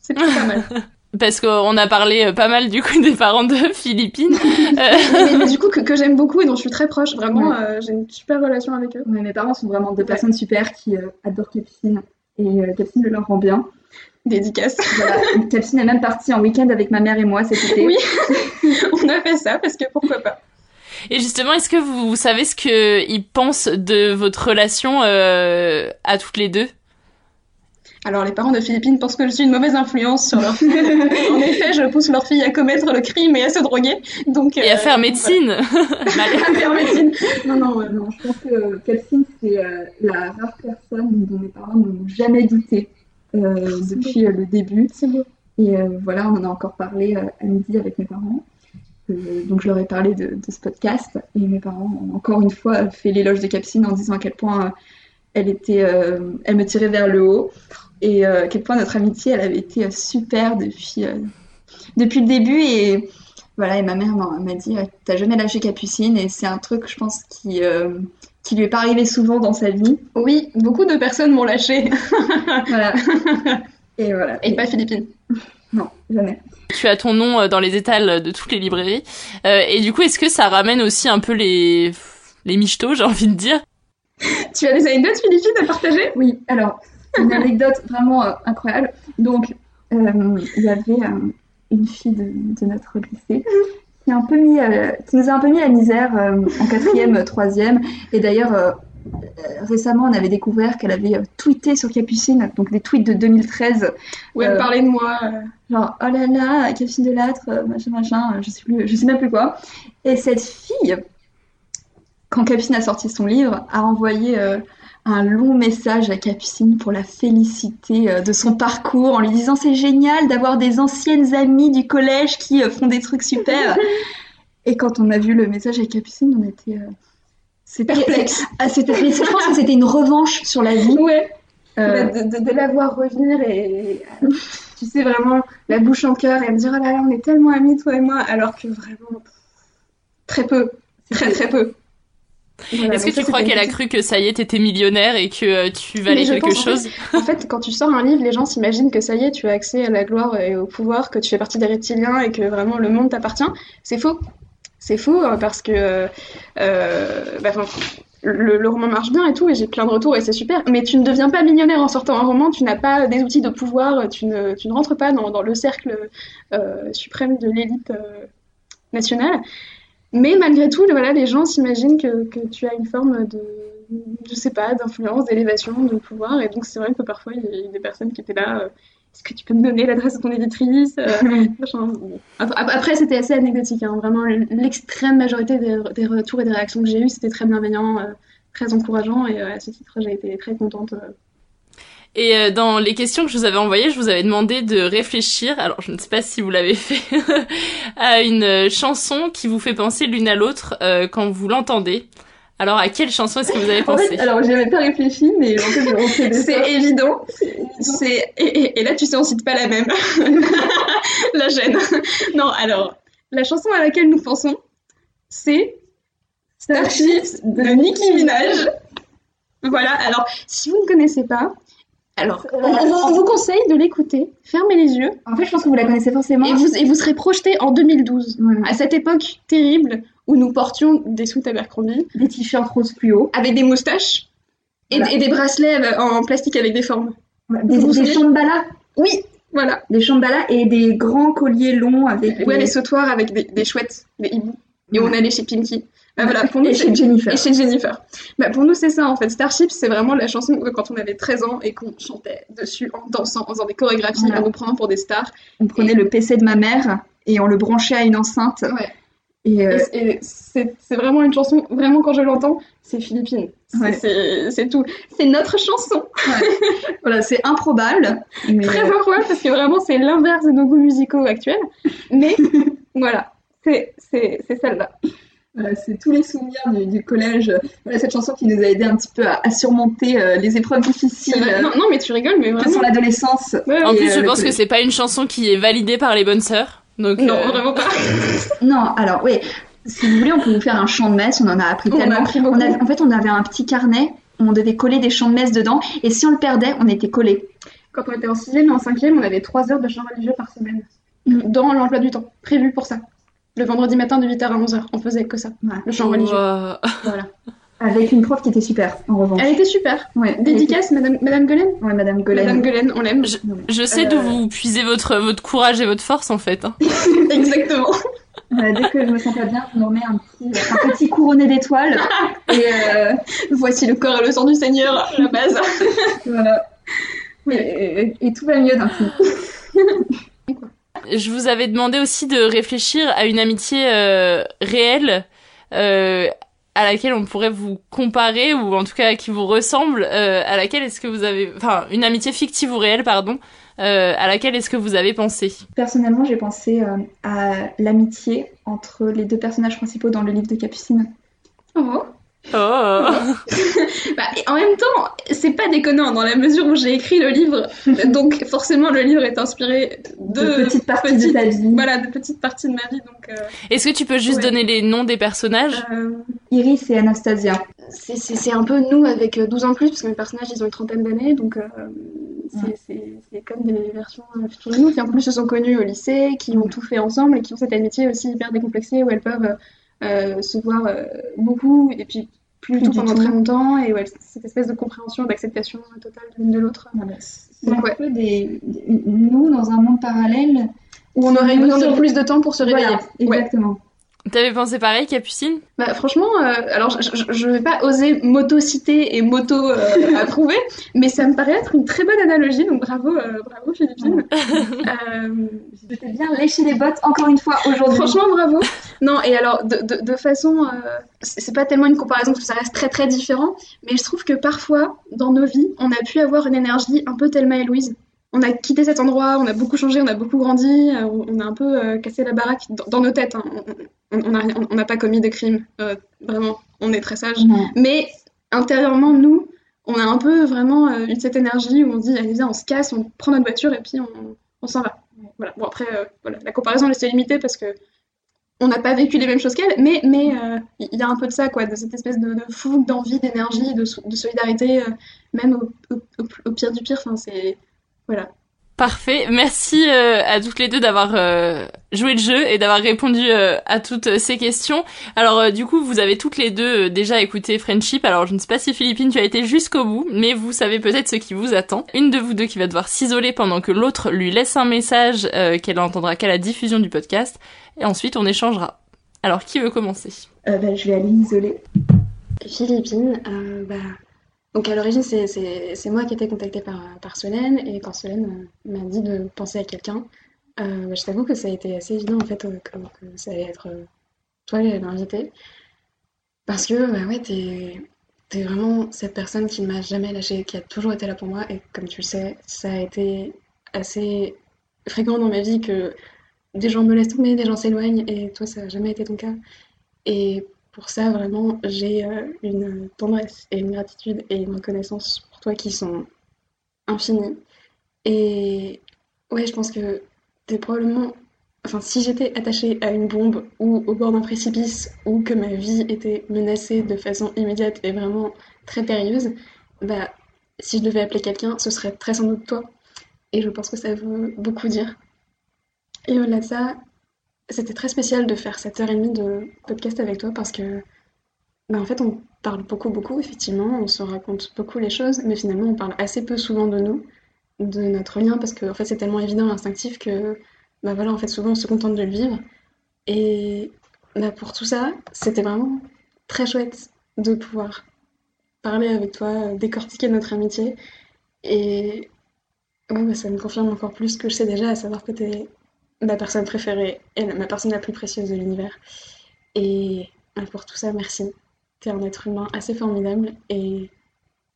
C'est pas mal. (laughs) Parce qu'on a parlé euh, pas mal du coup des parents de (laughs) Philippine. (laughs) Euh, mais, mais du coup, que, que j'aime beaucoup et dont je suis très proche. Vraiment, Ouais. euh, j'ai une super relation avec eux. Ouais, mes parents sont vraiment deux personnes super qui euh, adorent Capucine et euh, Capucine le leur rend bien. Dédicace. Voilà. Capucine est même partie en week-end avec ma mère et moi cet été. Oui, on a fait ça parce que pourquoi pas. Et justement, est-ce que vous, vous savez ce que ils pensent de votre relation euh, à toutes les deux? Alors, les parents de Philippine pensent que je suis une mauvaise influence sur leur fille. (laughs) en effet, je pousse leur fille à commettre le crime et à se droguer. Donc, Et à euh, faire médecine (laughs) à faire médecine. Non, non, euh, non, je pense que Capucine, c'est euh, la rare personne dont mes parents n'ont jamais douté euh, depuis euh, le début. C'est beau. Et euh, voilà, on en a encore parlé euh, à midi avec mes parents. Euh, donc je leur ai parlé de, de ce podcast et mes parents ont encore une fois fait l'éloge de Capucine en disant à quel point euh, elle était, euh, elle me tirait vers le haut et euh, à quel point notre amitié elle avait été euh, super depuis euh, depuis le début. Et voilà et ma mère m'a dit t'as jamais lâché Capucine. Et c'est un truc je pense qui euh, qui lui est pas arrivé souvent dans sa vie. Oui, beaucoup de personnes m'ont lâché. (laughs) voilà. Et voilà. Et pas Philippine. non jamais. Tu as ton nom dans les étals de toutes les librairies. Euh, et du coup, est-ce que ça ramène aussi un peu les les michetots, j'ai envie de dire? Tu as des anecdotes, Philippine, à partager? Oui, alors, une anecdote vraiment euh, incroyable. Donc, euh, il y avait euh, une fille de, de notre lycée qui, a un peu mis, qui nous a un peu mis la misère en quatrième, (laughs) troisième. Et d'ailleurs, récemment, on avait découvert qu'elle avait tweeté sur Capucine, donc des tweets de 2013. Où elle Euh, parlait de moi. Genre, oh là là, Capucine de euh, machin, machin, je sais plus, je sais même plus quoi. Et cette fille, quand Capucine a sorti son livre, a envoyé euh, un long message à Capucine pour la féliciter euh, de son parcours en lui disant c'est génial d'avoir des anciennes amies du collège qui euh, font des trucs super. (laughs) Et quand on a vu le message avec Capucine, on était. euh, Perplexe. Ah, c'était- mais je pense que c'était une revanche sur la vie. Ouais. Euh, De, de- de la voir revenir et, tu sais, vraiment la bouche en cœur et me dire, oh là là, on est tellement amis, toi et moi, alors que vraiment, très peu. Très, très peu. Voilà, Est-ce que ça, tu crois qu'elle a cru que ça y est, t'étais millionnaire et que euh, tu valais quelque pense, en chose fait- En fait, quand tu sors un livre, les gens s'imaginent que ça y est, tu as accès à la gloire et au pouvoir, que tu fais partie des reptiliens et que vraiment le monde t'appartient. C'est faux. C'est faux euh, parce que euh, euh, bah, le, le roman marche bien et tout, et j'ai plein de retours et c'est super. Mais tu ne deviens pas millionnaire en sortant un roman, tu n'as pas des outils de pouvoir, tu ne, tu ne rentres pas dans, dans le cercle euh, suprême de l'élite nationale. Mais malgré tout, voilà, les gens s'imaginent que, que tu as une forme de, je sais pas, d'influence, d'élévation, de pouvoir. Et donc, c'est vrai que parfois, il y a des personnes qui étaient là. euh, Est-ce que tu peux me donner l'adresse de ton éditrice Euh. (laughs) Après, après, c'était assez anecdotique. hein. Vraiment, l'extrême majorité des, des retours et des réactions que j'ai eues, c'était très bienveillant, euh, très encourageant. Et euh, à ce titre, j'ai été très contente. Et euh, dans les questions que je vous avais envoyées, je vous avais demandé de réfléchir, alors je ne sais pas si vous l'avez (laughs) fait, à une euh, chanson qui vous fait penser l'une à l'autre euh, quand vous l'entendez. Alors à quelle chanson est-ce que vous avez En pensé? fait, alors j'y avais pas réfléchi, mais en fait, (laughs) c'est évident. C'est et, et- et là, tu sais, on cite pas la même. (laughs) la gêne. Non, alors la chanson à laquelle nous pensons, c'est Starships de Nicki Minaj. Voilà. Alors, si vous ne connaissez pas, alors on, on- on vous conseille de l'écouter. Fermez les yeux. En fait, je pense que vous la connaissez forcément. Et vous, et vous serez projeté en 2012, Voilà. à cette époque terrible où nous portions des sous Abercrombie Des t-shirts rose fluo. avec des moustaches et, Voilà. et des bracelets euh, en plastique avec des formes. Des, Vous des. Oui, voilà. Des chambala et des grands colliers longs avec. Ouais, des- les sautoirs avec des, des chouettes, des hiboux. Et on allait chez Pinky. Bah, voilà, pour (laughs) nous, et c'est- chez Jennifer. Et chez Jennifer. Bah, pour nous, c'est ça en fait. Starship, c'est vraiment la chanson de quand on avait 13 ans et qu'on chantait dessus en dansant, en faisant des chorégraphies, Voilà. en nous prenant pour des stars. On prenait le PC de ma mère et on le branchait à une enceinte. Ouais. Et, euh, Et, c'est vraiment une chanson, vraiment quand je l'entends, c'est Philippine. C'est- Ouais. Tout. C'est notre chanson. (laughs) voilà, c'est improbable. Mais, Très improbable parce que vraiment c'est l'inverse de nos goûts musicaux actuels. Mais (laughs) voilà, c'est celle-là. Voilà, c'est tous les souvenirs du, du collège. Voilà, cette chanson qui nous a aidé un petit peu à, à surmonter euh, les épreuves difficiles euh, Non, non, mais tu rigoles, mais que vraiment. sont l'adolescence. Ouais, En plus, euh, je le pense que c'est pas une chanson qui est validée par les bonnes sœurs. Donc, Non, euh, vraiment pas. (laughs) Non, alors oui, si vous voulez, on peut vous faire un chant de messe. On en a appris On a tellement. appris beaucoup. a- en fait, on avait un petit carnet. où On devait coller des chants de messe dedans. Et si on le perdait, on était collé. Quand on était en 6 et en 5 on avait 3 heures de chant religieux par semaine. Dans l'emploi du temps, prévu pour ça. Le vendredi matin de 8h à 11h, on faisait que ça. Voilà. Le chant religieux. (laughs) Voilà. Avec une prof qui était super, en revanche. Elle était super. Ouais, Dédicace, Madame, Madame Golen Ouais, Madame Golen. Madame Golen, on l'aime. Je, je sais d'où Euh. vous puisez votre, votre courage et votre force en fait. hein. (laughs) Exactement. (laughs) Dès que je me sens pas bien, je me remets un petit, un petit couronné d'étoiles. et euh, Voici le corps et le sang du Seigneur, la base. voilà. Et, et- et tout va mieux d'un coup. Je vous avais demandé aussi de réfléchir à une amitié euh, réelle euh, à laquelle on pourrait vous comparer ou en tout cas qui vous ressemble. euh, à laquelle est-ce que vous avez, enfin, une amitié fictive ou réelle, pardon, euh, à laquelle est-ce que vous avez pensé? Personnellement, j'ai pensé euh, à l'amitié entre les deux personnages principaux dans le livre de Capucine. Oh. Oh. (laughs) Bah, en même temps, c'est pas déconnant dans la mesure où j'ai écrit le livre. Donc forcément, le livre est inspiré de, De petites parties de ta vie. Voilà, de petites parties de ma vie. Donc, euh, Est-ce que tu peux juste Ouais. donner les noms des personnages? Euh, Iris et Anastasia. c'est- un peu nous avec euh, 12 ans de plus, parce que mes personnages, ils ont une trentaine d'années. Donc, euh, c'est comme des versions euh, futures de nous qui en plus se sont connus au lycée, qui ont tout fait ensemble et qui ont cette amitié aussi hyper décomplexée où elles peuvent euh, se voir euh, beaucoup et puis plus, du tout pendant très longtemps et ouais, cette espèce de compréhension, d'acceptation totale de l'une de l'autre. Voilà. C'est un peu des, nous dans un monde parallèle où on aurait besoin de plus de temps pour se réveiller. Voilà, exactement. T'avais pensé pareil, Capucine? Bah franchement, euh, alors je, je, je, vais pas oser moto-citer et moto-approuver, (laughs) mais ça me paraît être une très bonne analogie, donc bravo, euh, bravo Philippine. (laughs) euh, t'ai bien léché les bottes encore une fois aujourd'hui. Franchement, bravo. Non, et alors de, de, de façon, euh, c'est pas tellement une comparaison parce que ça reste très très différent, mais je trouve que parfois dans nos vies, on a pu avoir une énergie un peu Thelma et Louise on a quitté cet endroit, on a beaucoup changé, on a beaucoup grandi, on, a un peu euh, cassé la baraque dans, dans nos têtes. Hein. On n'a pas commis de crime, euh, vraiment, on est très sage. Mais intérieurement, nous, on a un peu vraiment euh, eu cette énergie où on dit, allez, viens, on se casse, on prend notre voiture et puis on, on s'en va. Voilà. Bon, après, euh, voilà. la comparaison elle est limitée parce que on n'a pas vécu les mêmes choses qu'elle, mais mais il y a un peu de ça, quoi, de cette espèce de, de fougue, d'envie, d'énergie, de, de, solidarité, même au, au, au, pire du pire. Enfin, c'est voilà. Parfait. Merci euh, à toutes les deux d'avoir euh, joué le jeu et d'avoir répondu euh, à toutes ces questions. Alors euh, du coup, vous avez toutes les deux euh, déjà écouté Friendship. Alors je ne sais pas si Philippine tu as été jusqu'au bout, mais vous savez peut-être ce qui vous attend. Une de vous deux qui va devoir s'isoler pendant que l'autre lui laisse un message qu'elle entendra qu'à la diffusion du podcast. Et ensuite on échangera. Alors qui veut commencer? Bah, Je vais aller m'isoler. Philippine, bah donc à l'origine, c'est moi qui ai été contactée par, par Solène, et quand Solène m'a dit de penser à quelqu'un, euh, bah, je t'avoue que ça a été assez évident en fait euh, que, que, ça allait être euh, toi l'invité. Parce que bah ouais, t'es es vraiment cette personne qui ne m'a jamais lâché, qui a toujours été là pour moi, et comme tu le sais, ça a été assez fréquent dans ma vie que des gens me laissent tomber, des gens s'éloignent, et toi ça n'a jamais été ton cas. Et pour ça, vraiment, j'ai euh, une tendresse et une gratitude et une reconnaissance pour toi qui sont infinies. Et ouais, je pense que t'es probablement. Enfin, si j'étais attachée à une bombe ou au bord d'un précipice ou que ma vie était menacée de façon immédiate et vraiment très périlleuse, bah, si je devais appeler quelqu'un, ce serait très sans doute toi. Et je pense que ça veut beaucoup dire. Et au-delà de ça, c'était très spécial de faire cette heure et demie de podcast avec toi parce que, bah, en fait, on parle beaucoup, beaucoup, effectivement, on se raconte beaucoup les choses, mais finalement, on parle assez peu souvent de nous, de notre lien, parce que, en fait, c'est tellement évident et instinctif que, bah voilà, en fait, souvent, on se contente de le vivre. Et bah, pour tout ça, c'était vraiment très chouette de pouvoir parler avec toi, décortiquer notre amitié. Et ouais, bah, ça me confirme encore plus que je sais déjà, à savoir que tu ma personne préférée et ma personne la plus précieuse de l'univers. Et pour tout ça, merci. T'es un être humain assez formidable et,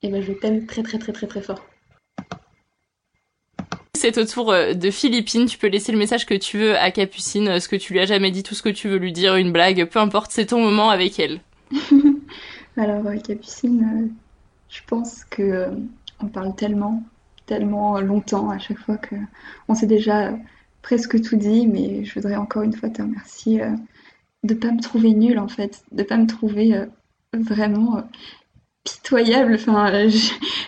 et ben, je t'aime très très très très très fort. C'est au tour euh, de Philippine. Tu peux laisser le message que tu veux à Capucine, euh, ce que tu lui as jamais dit, tout ce que tu veux lui dire, une blague, peu importe, c'est ton moment avec elle. (laughs) Alors, Capucine, je pense que on parle tellement, tellement longtemps à chaque fois que on s'est déjà presque tout dit, mais je voudrais encore une fois te remercier euh, de pas me trouver nulle en fait, de pas me trouver euh, vraiment euh, pitoyable. Enfin,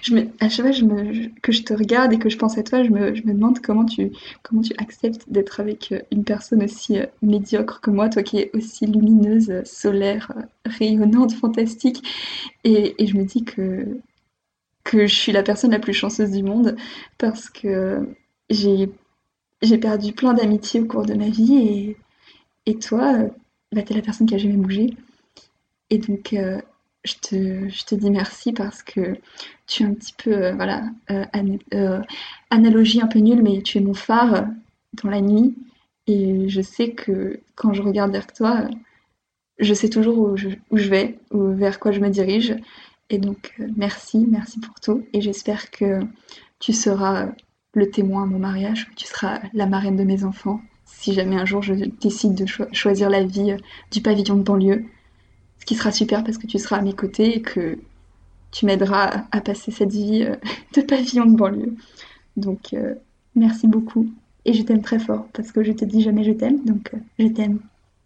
je, me, à chaque fois que je te regarde et que je pense à toi, je me, demande comment tu, comment tu acceptes d'être avec une personne aussi médiocre que moi, toi qui es aussi lumineuse, solaire, rayonnante, fantastique. Et, je me dis que je suis la personne la plus chanceuse du monde parce que j'ai j'ai perdu plein d'amitiés au cours de ma vie et, et toi, bah, tu es la personne qui a jamais bougé. Et donc, euh, je, te, je te dis merci parce que tu es un petit peu, euh, voilà, euh, an euh, analogie un peu nulle, mais tu es mon phare dans la nuit. Et je sais que quand je regarde vers toi, je sais toujours où je, où je vais, ou vers quoi je me dirige. Et donc, merci, merci pour tout. Et j'espère que tu seras le témoin à mon mariage, tu seras la marraine de mes enfants, si jamais un jour je décide de cho choisir la vie du pavillon de banlieue. Ce qui sera super parce que tu seras à mes côtés et que tu m'aideras à passer cette vie (laughs) de pavillon de banlieue. Donc, euh, merci beaucoup. Et je t'aime très fort parce que je te dis jamais je t'aime, donc euh, je t'aime.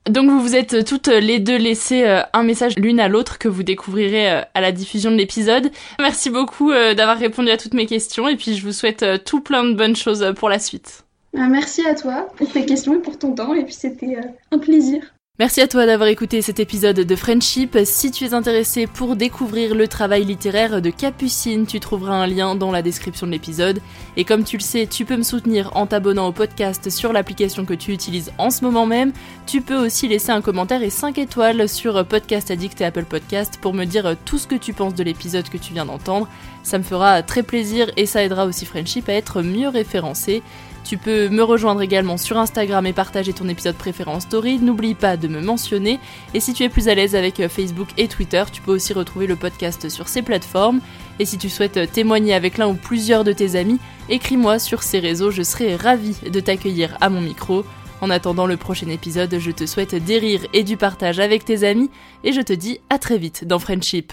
Donc vous vous êtes toutes les deux laissées un message l'une à l'autre que vous découvrirez à la diffusion de l'épisode. Merci beaucoup d'avoir répondu à toutes mes questions et puis je vous souhaite tout plein de bonnes choses pour la suite. Merci à toi pour tes questions et pour ton temps et puis c'était un plaisir. Merci à toi d'avoir écouté cet épisode de Friendship. Si tu es intéressé pour découvrir le travail littéraire de Capucine, tu trouveras un lien dans la description de l'épisode. Et comme tu le sais, tu peux me soutenir en t'abonnant au podcast sur l'application que tu utilises en ce moment même. Tu peux aussi laisser un commentaire et 5 étoiles sur Podcast Addict et Apple Podcast pour me dire tout ce que tu penses de l'épisode que tu viens d'entendre. Ça me fera très plaisir et ça aidera aussi Friendship à être mieux référencé. Tu peux me rejoindre également sur Instagram et partager ton épisode préféré en story. N'oublie pas de me mentionner. Et si tu es plus à l'aise avec euh, Facebook et Twitter, tu peux aussi retrouver le podcast sur ces plateformes. Et si tu souhaites euh, témoigner avec l'un ou plusieurs de tes amis, écris-moi sur ces réseaux, je serai ravie de t'accueillir à mon micro. En attendant le prochain épisode, je te souhaite des rires et du partage avec tes amis et je te dis à très vite dans Friendship.